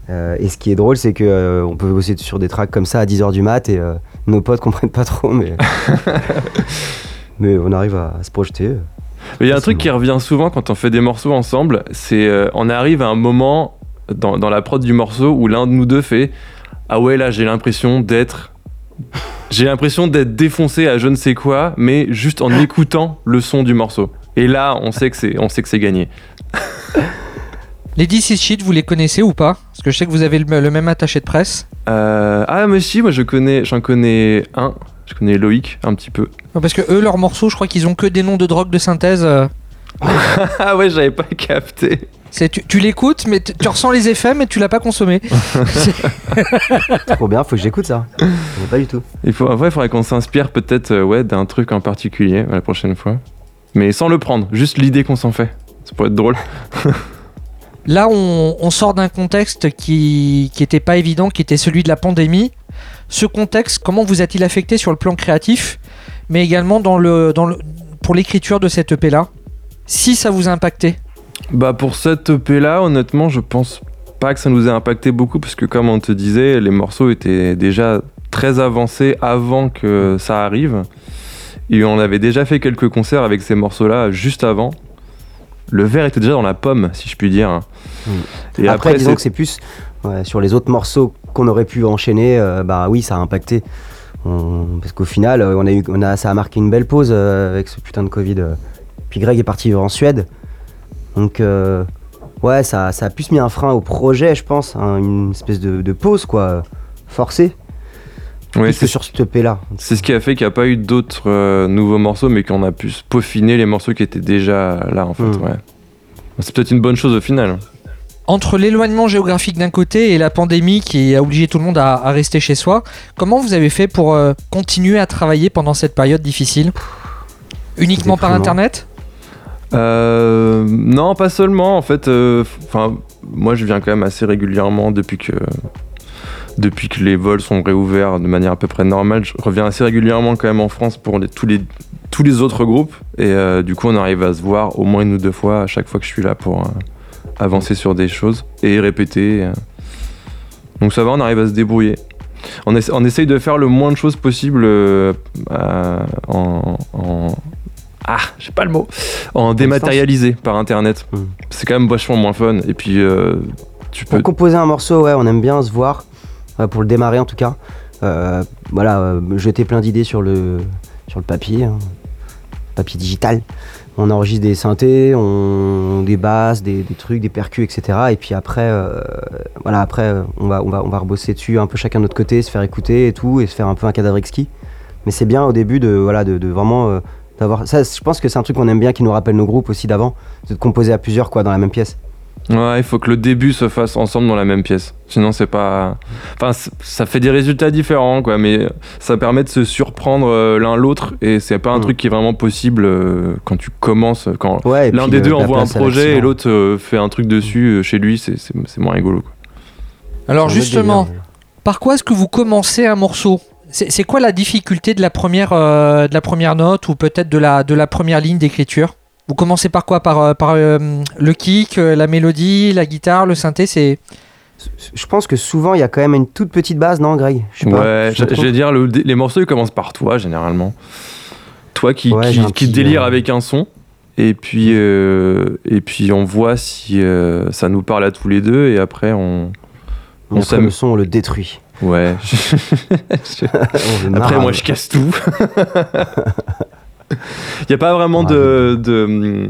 Euh, et ce qui est drôle, c'est que euh, on peut bosser sur des tracks comme ça à 10h du mat et nos potes comprennent pas trop, mais. *laughs* mais on arrive à, à se projeter. Il y a un truc bon. qui revient souvent quand on fait des morceaux ensemble, c'est euh, on arrive à un moment dans, dans la prod du morceau où l'un de nous deux fait ah ouais là j'ai l'impression d'être j'ai l'impression d'être défoncé à je ne sais quoi, mais juste en *laughs* écoutant le son du morceau. Et là on sait que c'est on sait que c'est gagné. Les DC Sheet, vous les connaissez ou pas? Parce que je sais que vous avez le, le même attaché de presse. Euh, ah mais si moi je connais j'en connais un, je connais Loïc un petit peu. Non, Parce que eux, leurs morceaux, je crois qu'ils ont que des noms de drogue de synthèse. euh. *laughs* ah ouais j'avais pas capté. C'est, tu, tu l'écoutes, mais tu ressens les effets, mais tu l'as pas consommé. *laughs* Trop bien, faut que j'écoute ça. Pas du tout. Il faut, en vrai, il faudrait qu'on s'inspire peut-être euh, ouais, d'un truc en particulier euh, la prochaine fois. Mais sans le prendre, juste l'idée qu'on s'en fait. Ça pourrait être drôle. *laughs* Là, on, on sort d'un contexte qui qui était pas évident, qui était celui de la pandémie. Ce contexte, comment vous a-t-il affecté sur le plan créatif, mais également dans le, dans le, pour l'écriture de cette EP là Si ça vous a impacté? Bah pour cette EP là, honnêtement, je pense pas que ça nous ait impacté beaucoup parce que comme on te disait, les morceaux étaient déjà très avancés avant que ça arrive. Et on avait déjà fait quelques concerts avec ces morceaux-là juste avant. Le verre était déjà dans la pomme, si je puis dire. Et après, disons que c'est plus ouais, sur les autres morceaux qu'on aurait pu enchaîner, euh, bah oui, ça a impacté. On- parce qu'au final, euh, on a eu, on a, ça a marqué une belle pause euh, avec ce putain de Covid. Puis Greg est parti vivre en Suède. Donc, euh, ouais, ça, ça a plus mis un frein au projet, je pense. hein, une espèce de, de pause, quoi, forcée. Ouais, que sur ce EP-là. C'est ce qui a fait qu'il n'y a pas eu d'autres euh, nouveaux morceaux, mais qu'on a pu se peaufiner les morceaux qui étaient déjà là, en fait. Mm. Ouais. C'est peut-être une bonne chose au final. Entre l'éloignement géographique d'un côté et la pandémie qui a obligé tout le monde à, à rester chez soi, comment vous avez fait pour euh, continuer à travailler pendant cette période difficile? Uniquement par internet? Euh, non, pas seulement. En fait, euh, enfin, moi, je viens quand même assez régulièrement depuis que depuis que les vols sont réouverts de manière à peu près normale. Je reviens assez régulièrement quand même en France pour les- tous les tous les autres groupes et euh, du coup, on arrive à se voir au moins une ou deux fois à chaque fois que je suis là pour euh, avancer sur des choses et répéter. euh. Donc ça va, on arrive à se débrouiller. On, essa- on essaye de faire le moins de choses possible euh, en, en- Ah, j'ai pas le mot. En dématérialisé par internet. Hmm. C'est quand même vachement moins fun. Et puis, euh, tu peux. Pour composer un morceau, ouais, on aime bien se voir, pour le démarrer en tout cas. Euh, voilà, euh, jeter plein d'idées sur le, papier, hein, papier digital. On enregistre des synthés, on, des basses, des, trucs, des percus, etc. Et puis après, euh, voilà, après, on va, on, va, rebosser dessus un peu chacun de notre côté, se faire écouter et tout, et se faire un peu un cadavre exquis. Mais c'est bien au début de, voilà, de, vraiment je pense que c'est un truc qu'on aime bien, qui nous rappelle nos groupes aussi d'avant, de composer à plusieurs quoi, dans la même pièce. Ouais, il faut que le début se fasse ensemble dans la même pièce. Sinon, c'est pas. Enfin, ça fait des résultats différents, quoi. Mais ça permet de se surprendre euh, l'un l'autre. Et c'est pas un Mm. truc qui est vraiment possible euh, quand tu commences. Quand Ouais, l'un des deux envoie un projet et l'autre euh, fait un truc dessus chez lui, c'est- moins rigolo, quoi. Alors justement, délire. par quoi est-ce que vous commencez un morceau? C'est c'est quoi la difficulté de la première, euh, de la première note ou peut-être de la, de la première ligne d'écriture? Vous commencez par quoi Par, euh, par euh, le kick, euh, la mélodie, la guitare, le synthé C'est Je pense que souvent, il y a quand même une toute petite base, non, Greg Je sais Ouais, je je vais dire, le- les morceaux ils commencent par toi généralement. Toi qui, Ouais, qui, j'ai un qui petit, délire euh, avec un son. Et puis, euh, et puis on voit si euh, ça nous parle à tous les deux et après on. Et on après, le son, on le détruit. Ouais. *laughs* *laughs* Après moi je casse tout. *laughs* *laughs* Il n'y a pas vraiment de, de,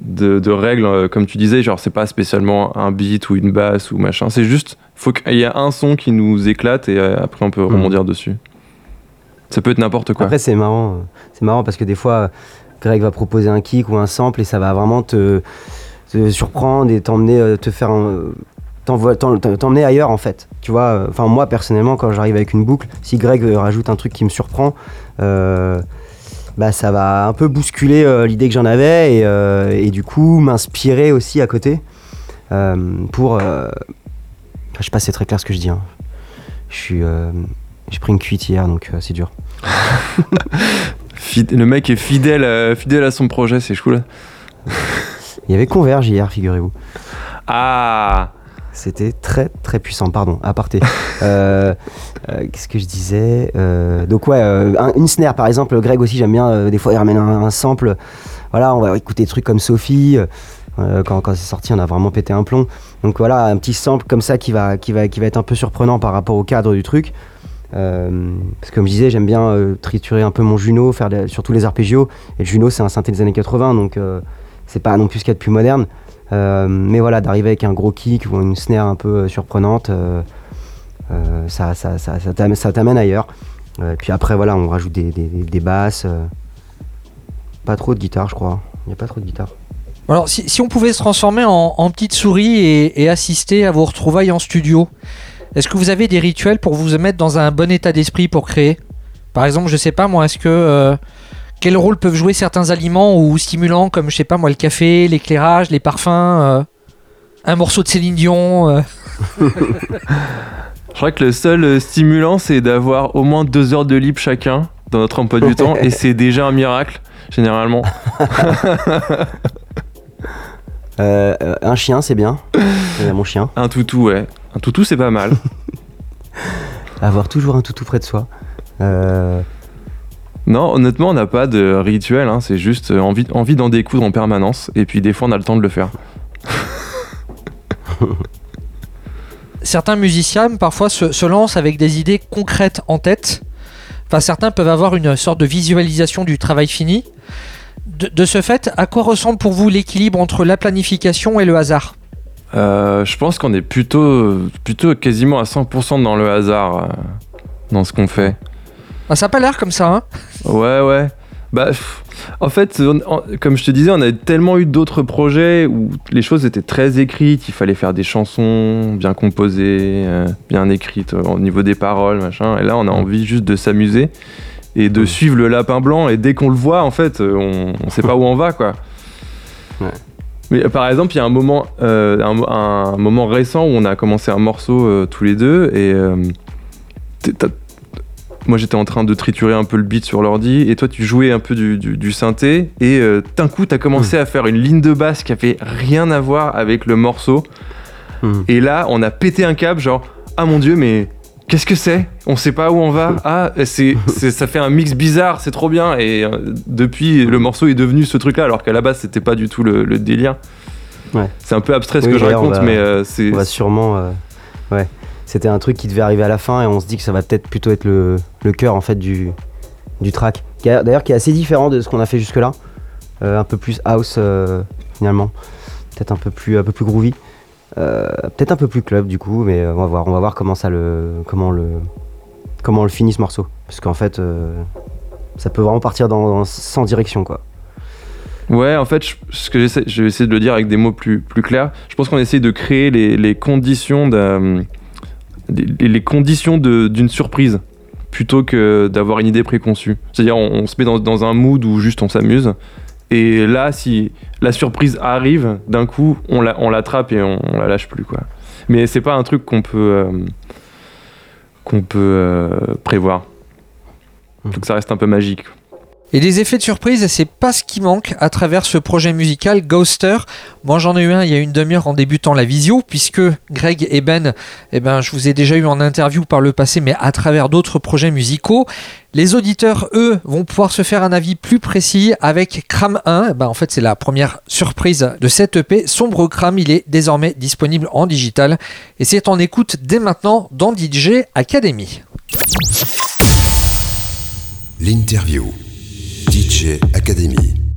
de, de règles, euh, comme tu disais, genre c'est pas spécialement un beat ou une basse ou machin. C'est juste, faut qu'il y ait un son qui nous éclate et euh, après on peut Mhm. rebondir dessus. Ça peut être n'importe quoi. Après, c'est marrant. C'est marrant parce que des fois, Greg va proposer un kick ou un sample et ça va vraiment te, te surprendre et t'emmener, euh, te faire un- t'emmener ailleurs en fait. Tu vois, enfin moi personnellement quand j'arrive avec une boucle, si Greg rajoute un truc qui me surprend, euh, bah ça va un peu bousculer euh, l'idée que j'en avais et, euh, et du coup m'inspirer aussi à côté euh, pour. je sais pas c'est très clair ce que je dis. hein. Je suis, j'ai pris une cuite hier donc c'est dur. *laughs* Le mec est fidèle, euh, fidèle à son projet, c'est cool. Il y avait Converge hier, figurez-vous. Ah C'était très très puissant, pardon, aparté. *laughs* Euh, euh, Qu'est-ce que je disais Euh, Donc ouais, euh, un- une snare par exemple, Greg aussi j'aime bien, des fois il ramène un, un sample. Voilà, on va écouter des trucs comme Sophie. quand quand c'est sorti, on a vraiment pété un plomb. Donc voilà, un petit sample comme ça qui va, qui va, qui va être un peu surprenant par rapport au cadre du truc. Euh, parce que comme je disais, j'aime bien euh, triturer un peu mon Juno, faire surtout les arpégios. Et le Juno, c'est un synthé des années 80, donc euh, c'est pas non plus ce qu'il y a de plus moderne. Euh, mais voilà, d'arriver avec un gros kick ou une snare un peu euh, surprenante, euh, ça, ça, ça, ça t'am- ça t'amène ailleurs. Puis après, voilà, on rajoute des, basses. pas trop de guitare, je crois. Il n'y a pas trop de guitare. Alors, si, on pouvait se transformer en, petite souris et, assister à vos retrouvailles en studio, est-ce que vous avez des rituels pour vous mettre dans un bon état d'esprit pour créer? Par exemple, je sais pas moi, est-ce que. Quel rôle peuvent jouer certains aliments ou stimulants comme, je sais pas moi, le café, l'éclairage, les parfums euh, Un morceau de Céline Dion euh, *laughs* Je crois que le seul euh, stimulant, c'est d'avoir au moins deux heures de libre chacun dans notre emploi du temps, et c'est déjà un miracle, généralement. *laughs* Euh, un chien, c'est bien. Euh, mon chien. Un toutou, ouais. Un toutou, c'est pas mal. *laughs* Avoir toujours un toutou près de soi. Euh, Non, honnêtement, on n'a pas de rituel, hein, c'est juste euh, envie, envie d'en découdre en permanence, et puis des fois, on a le temps de le faire. certains musiciens parfois se, se lancent avec des idées concrètes en tête. Enfin, certains peuvent avoir une sorte de visualisation du travail fini. De, de ce fait, à quoi ressemble pour vous l'équilibre entre la planification et le hasard? Euh, je pense qu'on est plutôt, plutôt quasiment à 100% dans le hasard, euh, dans ce qu'on fait. Ah, Ça n'a pas l'air comme ça, hein Ouais, ouais. Bah, pff, en fait, on- en- comme je te disais, on a tellement eu d'autres projets où les choses étaient très écrites. Il fallait faire des chansons bien composées, euh, bien écrites euh, au niveau des paroles, machin. Et là, on a envie juste de s'amuser et de suivre le lapin blanc. Et dès qu'on le voit, en fait, euh, on, on sait pas où on va, quoi. *laughs* Ouais. Mais par exemple, il y a un moment, euh, un, mo- un moment récent où on a commencé un morceau euh, tous les deux et euh, moi j'étais en train de triturer un peu le beat sur l'ordi et toi tu jouais un peu du, du- du synthé et euh, d'un coup t'as commencé à faire une ligne de basse qui avait rien à voir avec le morceau hmm. et là on a pété un câble genre ah mon dieu mais qu'est-ce que c'est? On sait pas où on va? *laughs* Ah c'est ça fait un mix bizarre c'est trop bien et euh, depuis le morceau est devenu ce truc là alors qu'à la base c'était pas du tout le, le délire Ouais. c'est un peu abstrait ce Oui, que je raconte va- mais euh, c'est On va sûrement. euh, ouais. C'était un truc qui devait arriver à la fin et on se dit que ça va peut-être plutôt être le, cœur en fait du, du track. D'ailleurs, qui est assez différent de ce qu'on a fait jusque-là. Euh, un peu plus house euh, finalement. Peut-être un peu plus, un peu plus groovy. Euh, peut-être un peu plus club du coup, mais on va voir. On va voir comment ça le, comment le, comment on le finit ce morceau. Parce qu'en fait, ça peut vraiment partir dans, dans- sans direction quoi. Ouais, en fait, je- ce que j'essaie, je vais essayer de le dire avec des mots plus, plus clairs. Je pense qu'on essaie de créer les, les conditions d'un- les, les conditions d'une surprise plutôt que d'avoir une idée préconçue. C'est-à-dire, on, on se met dans, dans un mood où juste on s'amuse. Et là, si la surprise arrive, d'un coup, on la- on l'attrape et on, on la lâche plus, quoi. Mais c'est pas un truc qu'on peut, euh, qu'on peut euh, prévoir. Faut que ça reste un peu magique. Et les effets de surprise, c'est pas ce qui manque à travers ce projet musical Ghoster. Moi, j'en ai eu un il y a une demi-heure en débutant la visio, puisque Greg et Ben, eh ben, je vous ai déjà eu en interview par le passé, mais à travers d'autres projets musicaux. Les auditeurs, eux, vont pouvoir se faire un avis plus précis avec Cram 1. Eh ben, en fait, c'est la première surprise de cette EP. Sombre Cram, il est désormais disponible en digital. Et c'est en écoute dès maintenant dans DJ Academy. L'interview. DJ Academy.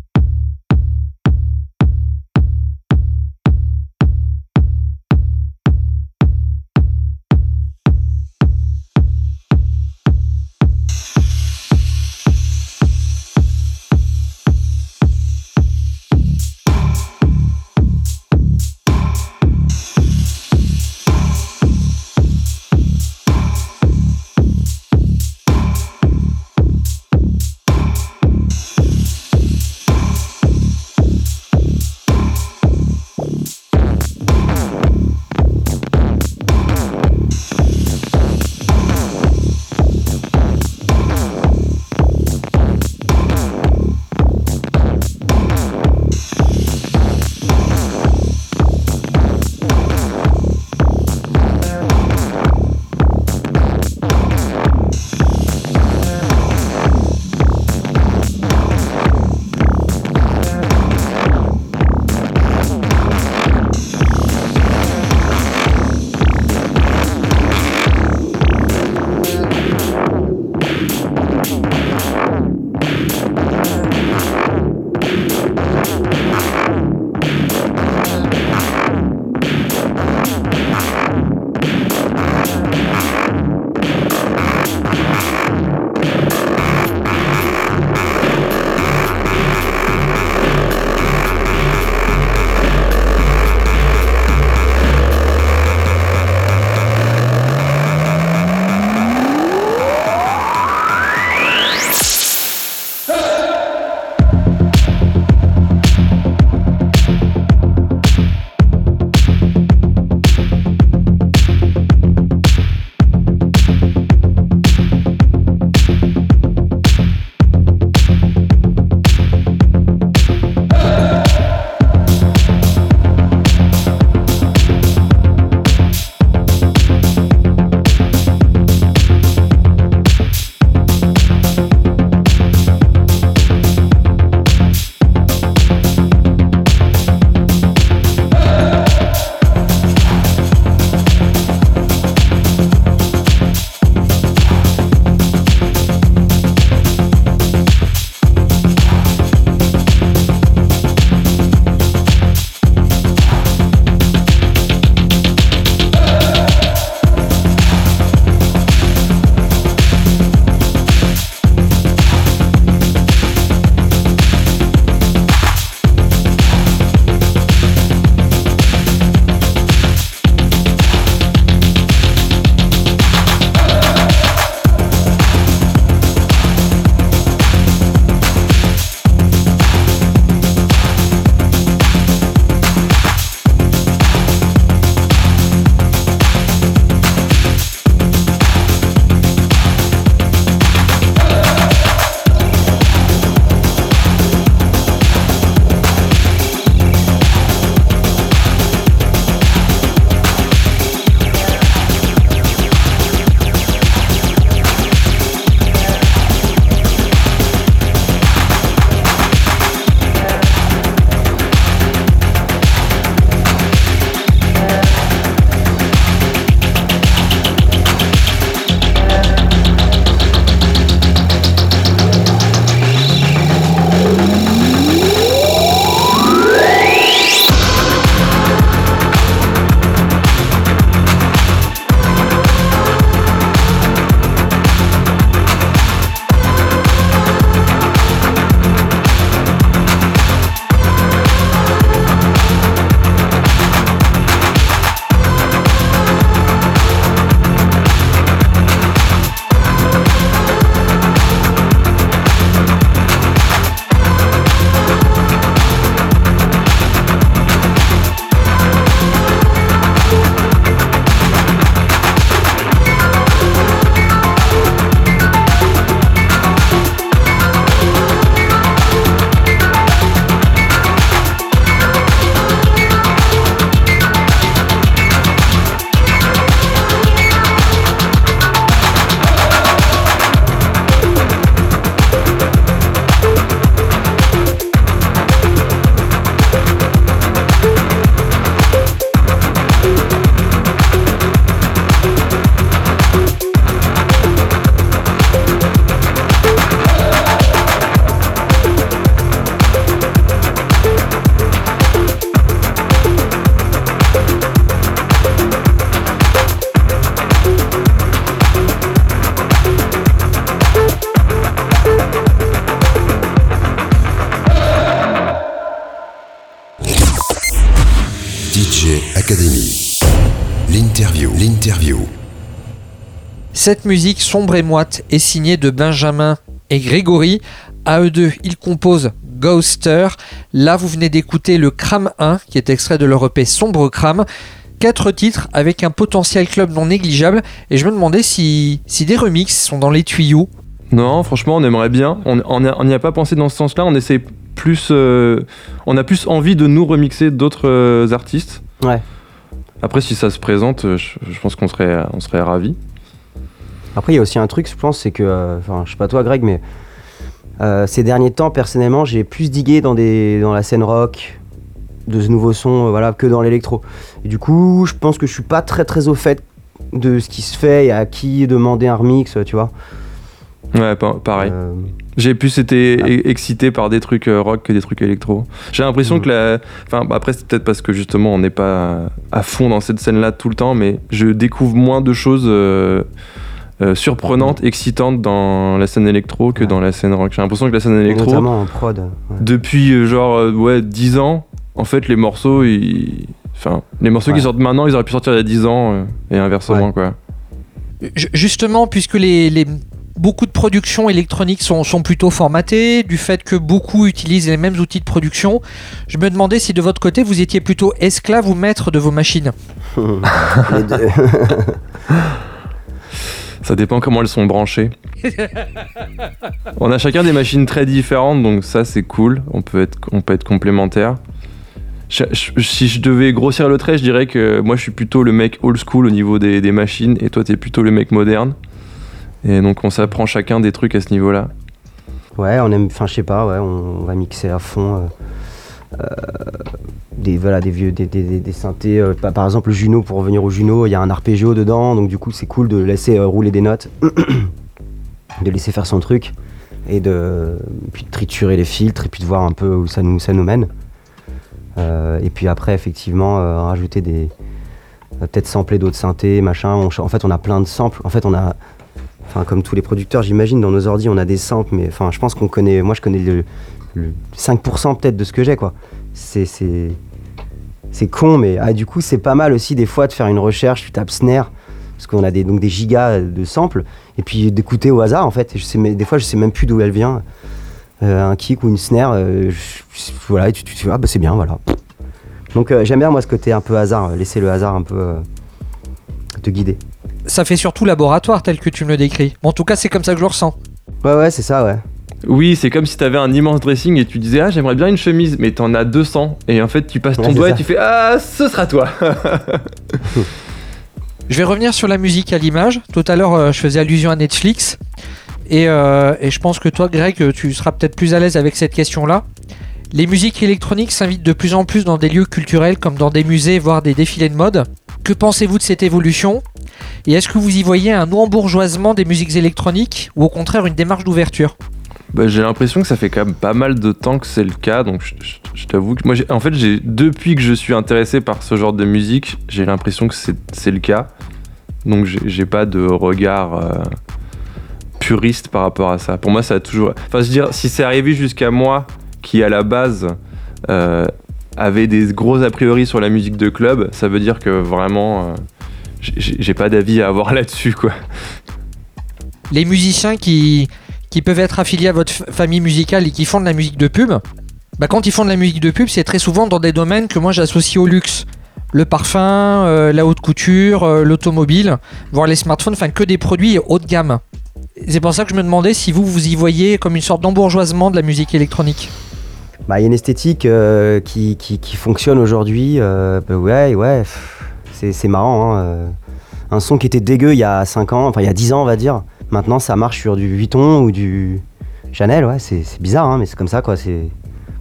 Cette musique sombre et moite est signée de Benjamin et Grégory. À eux deux, ils composent Ghoster. Là, vous venez d'écouter le Cram 1, qui est extrait de leur EP Sombre Cram. Quatre titres avec un potentiel club non négligeable. Et je me demandais si, si des remixes sont dans les tuyaux. Non, franchement, on aimerait bien. On n'y a, pas pensé dans ce sens-là. On essaie plus. euh, on a plus envie de nous remixer d'autres euh, artistes. Ouais. Après, si ça se présente, euh, je, je pense qu'on serait, on serait ravis. Après, il y a aussi un truc, je pense, c'est que, euh, enfin, je sais pas toi, Greg, mais euh, ces derniers temps, personnellement, j'ai plus digué dans, des, dans la scène rock de ce nouveau son, euh, voilà, que dans l'électro. Et du coup, je pense que je suis pas très très au fait de ce qui se fait et à qui demander un remix, tu vois. Ouais, pa- pareil. Euh, J'ai plus été Ah. e- excité par des trucs rock que des trucs électro. J'ai l'impression Mhm. que la. Enfin, bah, après, c'est peut-être parce que justement, on n'est pas à fond dans cette scène-là tout le temps, mais je découvre moins de choses euh, surprenantes, excitantes dans la scène électro que Ouais. dans la scène rock. J'ai l'impression que la scène électro, notamment en prod. ouais. depuis euh, genre euh, ouais, 10 ans, en fait, les morceaux, ils. Enfin, les morceaux Ouais. qui sortent maintenant, ils auraient pu sortir il y a 10 ans euh, et inversement, Ouais. quoi. Ju- Justement, puisque les, les- beaucoup de productions électroniques sont, sont plutôt formatées, du fait que beaucoup utilisent les mêmes outils de production, je me demandais si de votre côté vous étiez plutôt esclave ou maître de vos machines. *laughs* Les deux. Ça dépend comment elles sont branchées. on a chacun des machines très différentes, donc ça c'est cool. On peut être, on si je devais grossir le trait, je dirais que moi je suis plutôt le mec old school au niveau des, machines et toi t'es plutôt le mec moderne. Et donc on s'apprend chacun des trucs à ce niveau-là. Ouais, on aime, enfin je sais pas, ouais, on, on va mixer à fond euh, euh, des voilà des vieux des, des, des- synthés. euh, par exemple le Juno pour revenir au Juno, il y a un arpeggio dedans, donc du coup c'est cool de laisser euh, rouler des notes, *coughs* de laisser faire son truc et de puis de triturer les filtres et puis de voir un peu où ça nous ça nous mène. Euh, et puis après effectivement rajouter des peut-être sampler d'autres synthés machin. En fait on a plein de samples. En fait on a Enfin, comme tous les producteurs, j'imagine, dans nos ordi, on a des samples, mais enfin, je pense qu'on connaît. Moi, je connais le, le 5% peut-être de ce que j'ai, quoi. C'est, c'est, con, mais ah, du coup, c'est pas mal aussi des fois de faire une recherche. Tu tapes snare, parce qu'on a des, donc des gigas de samples, et puis d'écouter au hasard, en fait. Et je sais, mais des fois, je sais même plus d'où elle vient. Euh, un kick ou une snare, euh, je- voilà, et tu, tu, tu ah, bah, c'est bien, voilà. Donc, euh, j'aime bien, moi, ce côté un peu hasard, laisser le hasard un peu te guider. Ça fait surtout laboratoire tel que tu me le décris. En tout cas, c'est comme ça que je le ressens. Ouais, ouais, c'est ça, ouais. Oui, c'est comme si t'avais un immense dressing et tu disais ah j'aimerais bien une chemise, mais t'en as 200 et en fait tu passes ton Ouais, doigt et tu fais ah ce sera toi. *laughs* Je vais revenir sur la musique à l'image. Tout à l'heure, euh, je faisais allusion à Netflix. Et, euh, et je pense que toi, Greg, tu seras peut-être plus à l'aise avec cette question-là. Les musiques électroniques s'invitent de plus en plus dans des lieux culturels comme dans des musées, voire des défilés de mode. Que pensez-vous de cette évolution? Et est-ce que vous y voyez un embourgeoisement des musiques électroniques ou au contraire une démarche d'ouverture? Bah, j'ai l'impression que ça fait quand même pas mal de temps que c'est le cas, donc je, t'avoue que moi, en fait, depuis que je suis intéressé par ce genre de musique, j'ai l'impression que c'est le cas. Donc j'ai pas de regard euh, puriste par rapport à ça. Pour moi, ça a toujours. Enfin, je veux dire, si c'est arrivé jusqu'à moi, qui à la base euh, avait des gros a priori sur la musique de club, ça veut dire que vraiment, euh, j'ai pas d'avis à avoir *laughs* là-dessus, quoi. Les musiciens qui, qui peuvent être affiliés à votre famille musicale et qui font de la musique de pub, bah quand ils font de la musique de pub, c'est très souvent dans des domaines que moi j'associe au luxe. Le parfum, euh, la haute couture, euh, l'automobile, voire les smartphones, enfin que des produits haut de gamme. C'est pour ça que je me demandais si vous, vous y voyez comme une sorte d'embourgeoisement de la musique électronique. Bah, il y a une esthétique euh, qui, fonctionne aujourd'hui. bah ouais, ouais, c'est, marrant. hein. Un son qui était dégueu il y a 5 ans, enfin il y a 10 ans, on va dire. Maintenant, ça marche sur du Vuitton ou du Chanel, ouais, c'est, c'est bizarre, hein, mais c'est comme ça, quoi. C'est...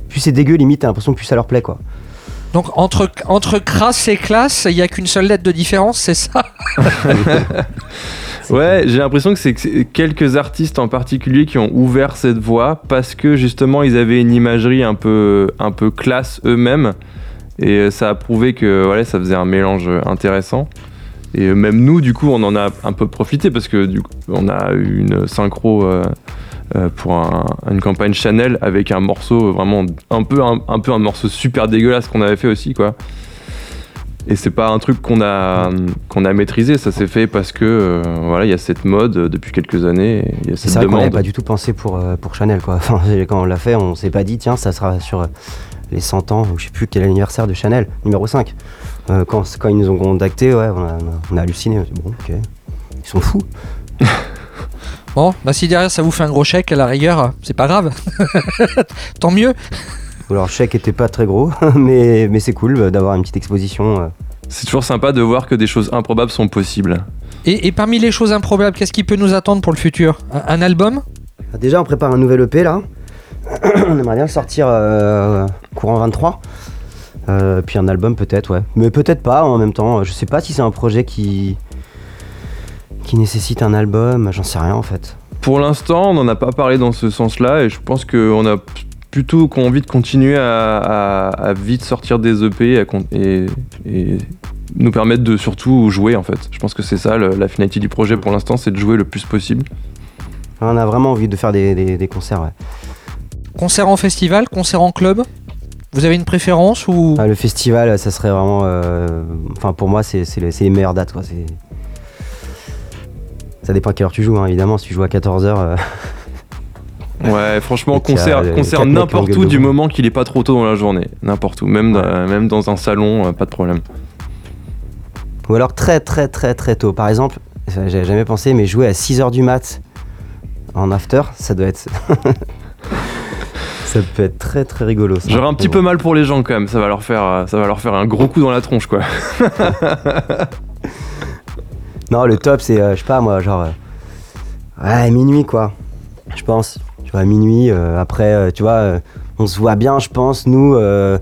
Plus c'est dégueu, limite, t'as l'impression que plus ça leur plaît, quoi. Donc entre, entre crasse et classe, il n'y a qu'une seule lettre de différence, c'est ça? *laughs* Ouais, j'ai l'impression que c'est que c'est quelques artistes en particulier qui ont ouvert cette voie parce que justement ils avaient une imagerie un peu, un peu classe eux-mêmes et euh, ça a prouvé que voilà, ça faisait un mélange intéressant. Et euh, même nous, du coup, on en a un peu profité parce que du coup, on a eu une synchro euh, euh, pour un- une campagne Chanel avec un morceau vraiment un peu un, un peu un morceau super dégueulasse qu'on avait fait aussi quoi. Et c'est pas un truc qu'on a, qu'on a maîtrisé, ça s'est fait parce que euh, voilà, il y a cette mode euh, depuis quelques années, C'est vrai qu'on n'avait pas du tout pensé pour, euh, pour Chanel quoi. *laughs* Enfin, quand on l'a fait, on s'est pas dit tiens ça sera sur les 100 ans, ou je sais plus quel anniversaire de Chanel, numéro 5. Euh, quand, quand ils nous ont contactés, ouais, on a, on a halluciné. On s'est dit, bon, ok, ils sont fous. *laughs* Bon, bah si derrière ça vous fait un gros chèque, à la rigueur, c'est pas grave. *laughs* Tant mieux. Ou leur chèque était pas très gros, *laughs* mais, mais c'est cool euh, d'avoir une petite exposition. euh. C'est toujours sympa de voir que des choses improbables sont possibles. Et, et parmi les choses improbables, qu'est-ce qui peut nous attendre pour le futur? Un, un album? Ah, Déjà, on prépare un nouvel EP là. *clears throat* on aimerait bien le sortir euh, courant 23. Euh, puis un album peut-être, ouais. Mais peut-être pas en même temps. Je sais pas si c'est un projet qui qui nécessite un album. J'en sais rien en fait. Pour l'instant, on n'en a pas parlé dans ce sens-là, et je pense qu'on a plutôt envie de continuer à, à- à vite sortir des EP à et, et nous permettre de surtout jouer en fait. Je pense que c'est ça le- la finalité du projet pour l'instant, c'est de jouer le plus possible. On a vraiment envie de faire des, des- des concerts. Ouais. Concert en festival, concert en club? Vous avez une préférence ou? Ah, le festival, ça serait vraiment. euh, Enfin, pour moi, c'est c'est les, c'est les meilleures dates. Quoi. c'est- Ça dépend à quelle heure tu joues, hein, évidemment. Si tu joues à 14h, Ouais, franchement, *laughs* concert, mecs n'importe où du moment qu'il est pas trop tôt dans la journée. N'importe où, même, Ouais. dans- même dans un salon, euh, pas de problème. Ou alors très très très très tôt. Par exemple, j'avais jamais pensé, mais jouer à 6h du mat en after, ça doit être. *laughs* ça peut être très très rigolo. J'aurais un petit peu mal pour les gens quand même, ça va leur faire, euh, ça va leur faire un gros coup dans la tronche quoi. *laughs* Non, le top, c'est, euh, je sais pas moi, genre. euh, Ouais, minuit quoi. Je pense. Tu vois, minuit, euh, après, tu vois, on se voit bien, je pense, nous. euh,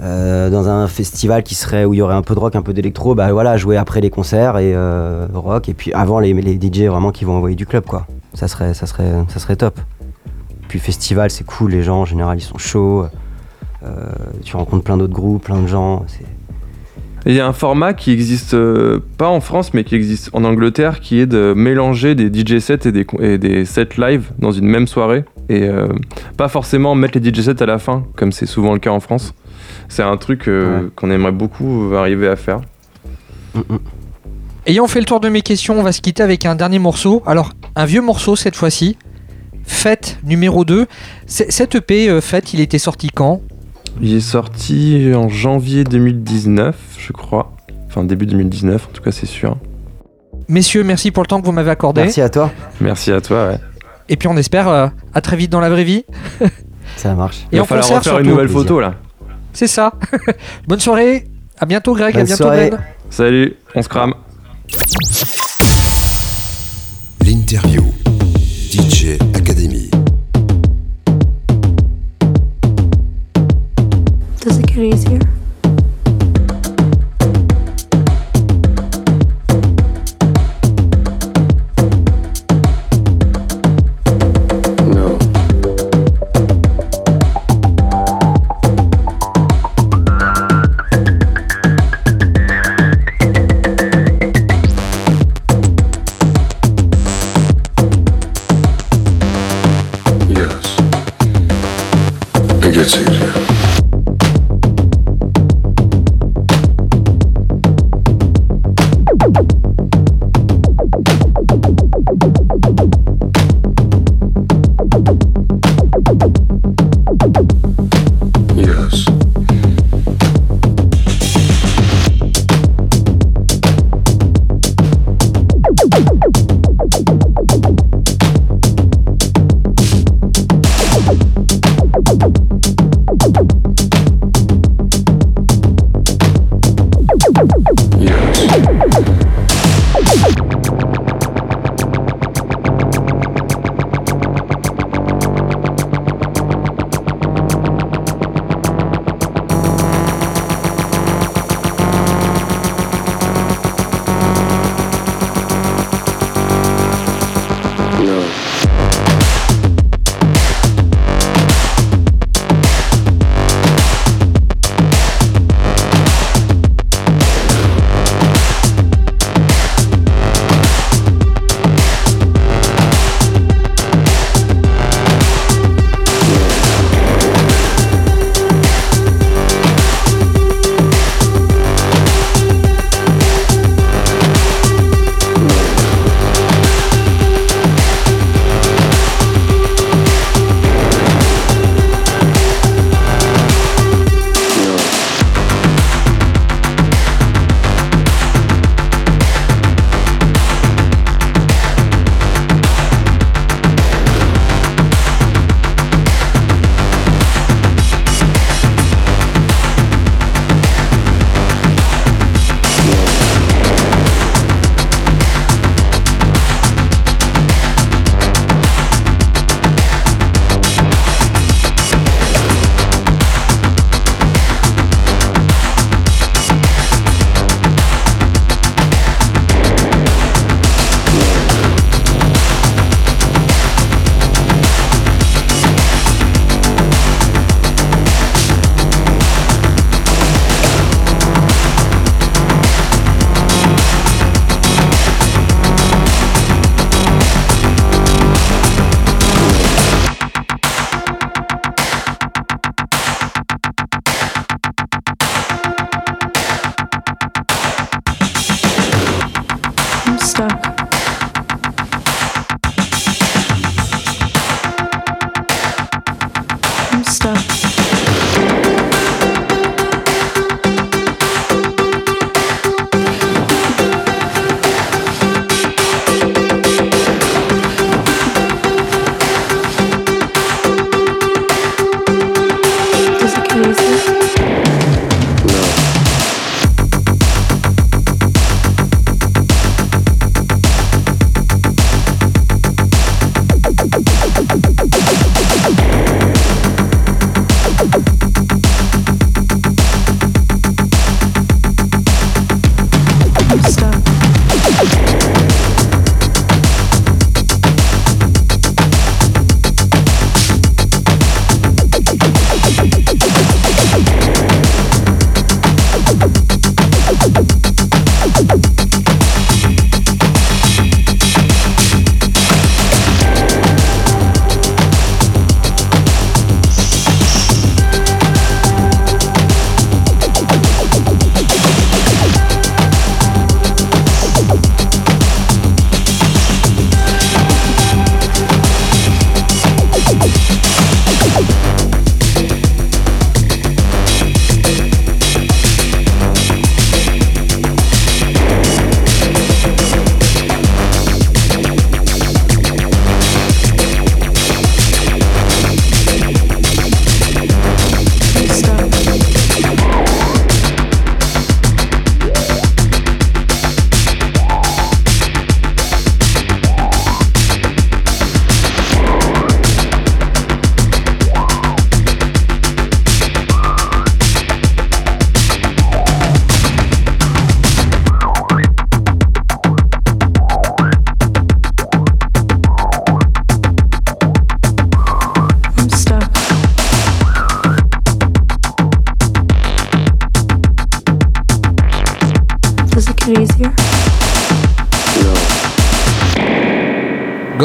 dans un festival qui serait où il y aurait un peu de rock, un peu d'électro, bah voilà, jouer après les concerts et euh, rock, et puis avant les, les DJ vraiment qui vont envoyer du club, quoi. Ça serait, ça serait, ça serait top. Puis festival, c'est cool, les gens en général ils sont chauds. euh, tu rencontres plein d'autres groupes, plein de gens. c'est- Il y a un format qui existe euh, pas en France mais qui existe en Angleterre qui est de mélanger des DJ sets et des, con- et des sets live dans une même soirée et euh, pas forcément mettre les DJ sets à la fin comme c'est souvent le cas en France. C'est un truc euh, Ouais. qu'on aimerait beaucoup arriver à faire. Mm, mm. Ayant fait le tour de mes questions, on va se quitter avec un dernier morceau. Alors, un vieux morceau cette fois-ci. Fête numéro 2. C- Cet EP, euh, Fête, il était sorti quand? Il est sorti en janvier 2019 je crois. Enfin début 2019 en tout cas c'est sûr. Messieurs, merci pour le temps que vous m'avez accordé. Merci à toi, Merci à toi. Ouais. Et puis on espère euh, à très vite dans la vraie vie. *laughs* ça marche. Et Il en va falloir concert refaire une nouvelle photo là. C'est ça. *laughs* Bonne soirée. À bientôt Greg, à bientôt soirée. Ben. Salut, on se crame. L'interview. DJ crazier.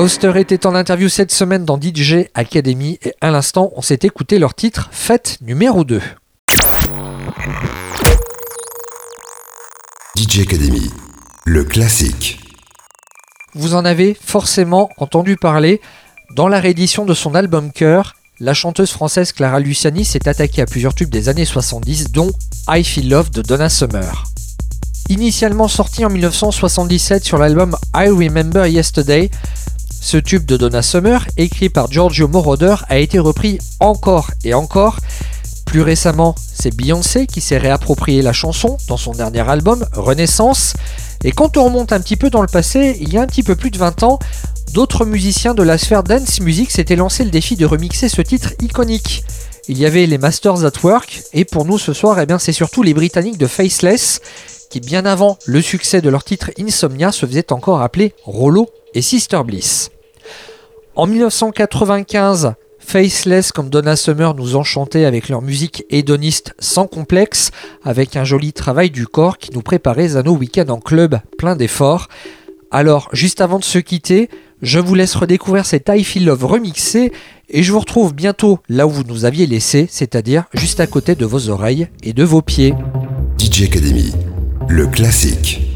Ghoster était en interview cette semaine dans DJ Academy et à l'instant, on s'est écouté leur titre Fête numéro 2. DJ Academy, le classique. Vous en avez forcément entendu parler. Dans la réédition de son album Cœur, la chanteuse française Clara Luciani s'est attaquée à plusieurs tubes des années 70, dont I Feel Love de Donna Summer. Initialement sorti en 1977 sur l'album I Remember Yesterday, ce tube de Donna Summer, écrit par Giorgio Moroder, a été repris encore et encore. Plus récemment, c'est Beyoncé qui s'est réapproprié la chanson dans son dernier album, Renaissance. Et quand on remonte un petit peu dans le passé, il y a un petit peu plus de 20 ans, d'autres musiciens de la sphère dance music s'étaient lancé le défi de remixer ce titre iconique. Il y avait les Masters at Work, et pour nous ce soir, eh bien, c'est surtout les Britanniques de Faceless, qui bien avant le succès de leur titre Insomnia se faisaient encore appeler Rollo et Sister Bliss. En 1995, Faceless comme Donna Summer nous enchantaient avec leur musique hédoniste sans complexe, avec un joli travail du corps qui nous préparait à nos week-ends en club plein d'efforts. Alors, juste avant de se quitter, je vous laisse redécouvrir cet I Feel Love remixé et je vous retrouve bientôt là où vous nous aviez laissé, c'est-à-dire juste à côté de vos oreilles et de vos pieds. DJ Academy, le classique.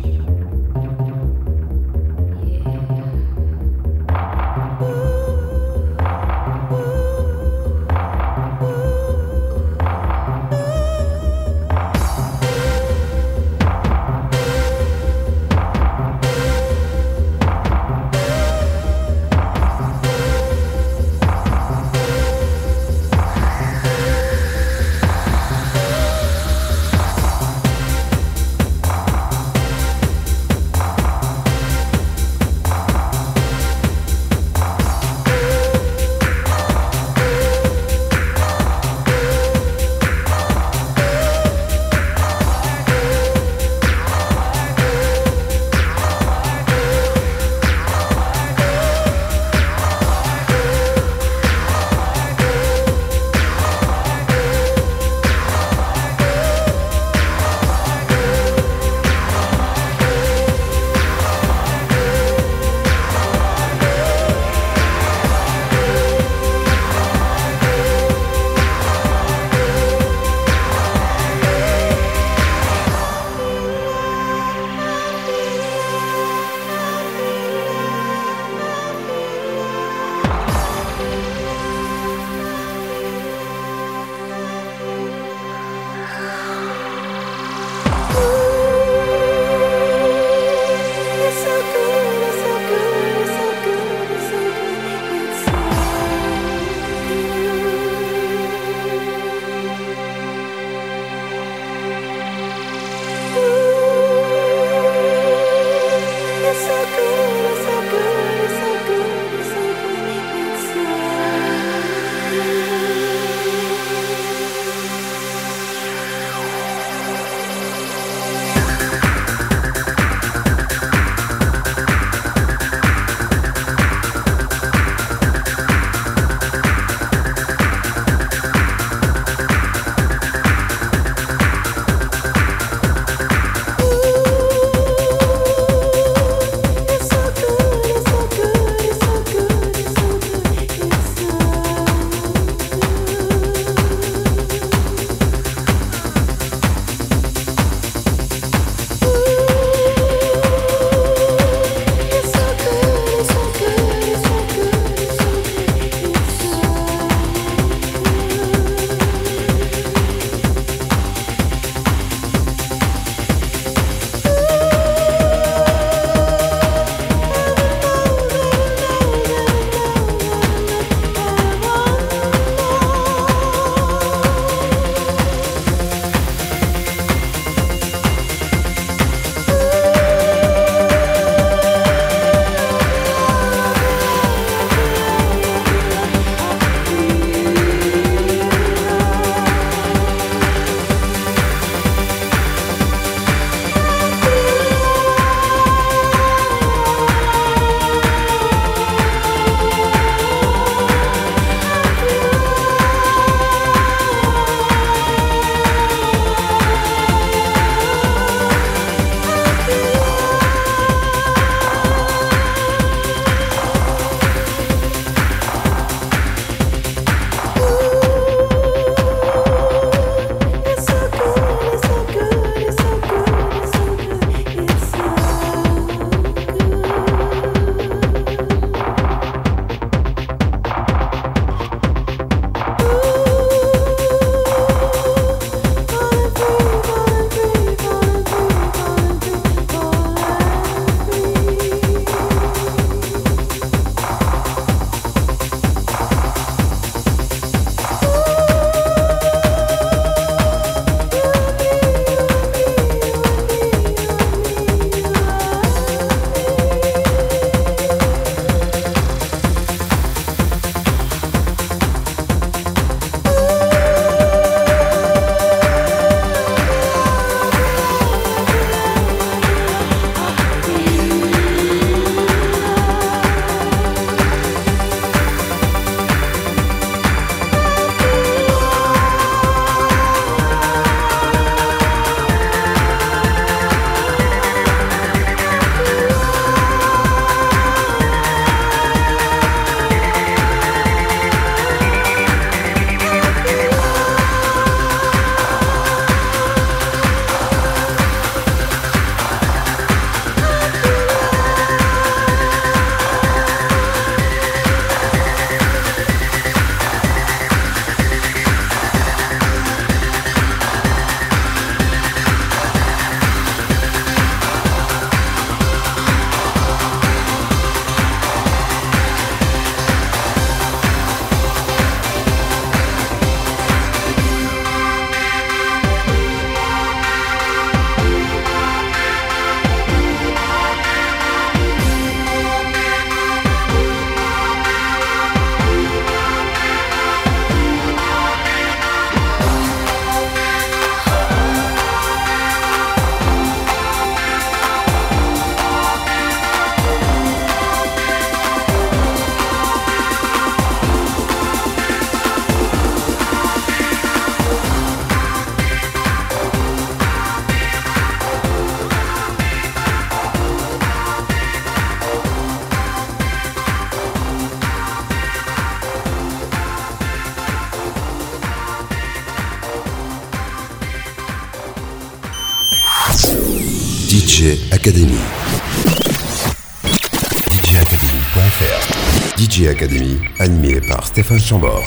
Academy, animé par Stéphane Chambord.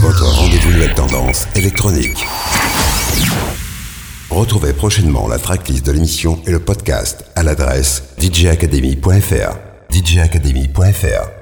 Votre rendez-vous nouvelle tendance électronique. Retrouvez prochainement la tracklist de l'émission et le podcast à l'adresse djacademy.fr. djacademy.fr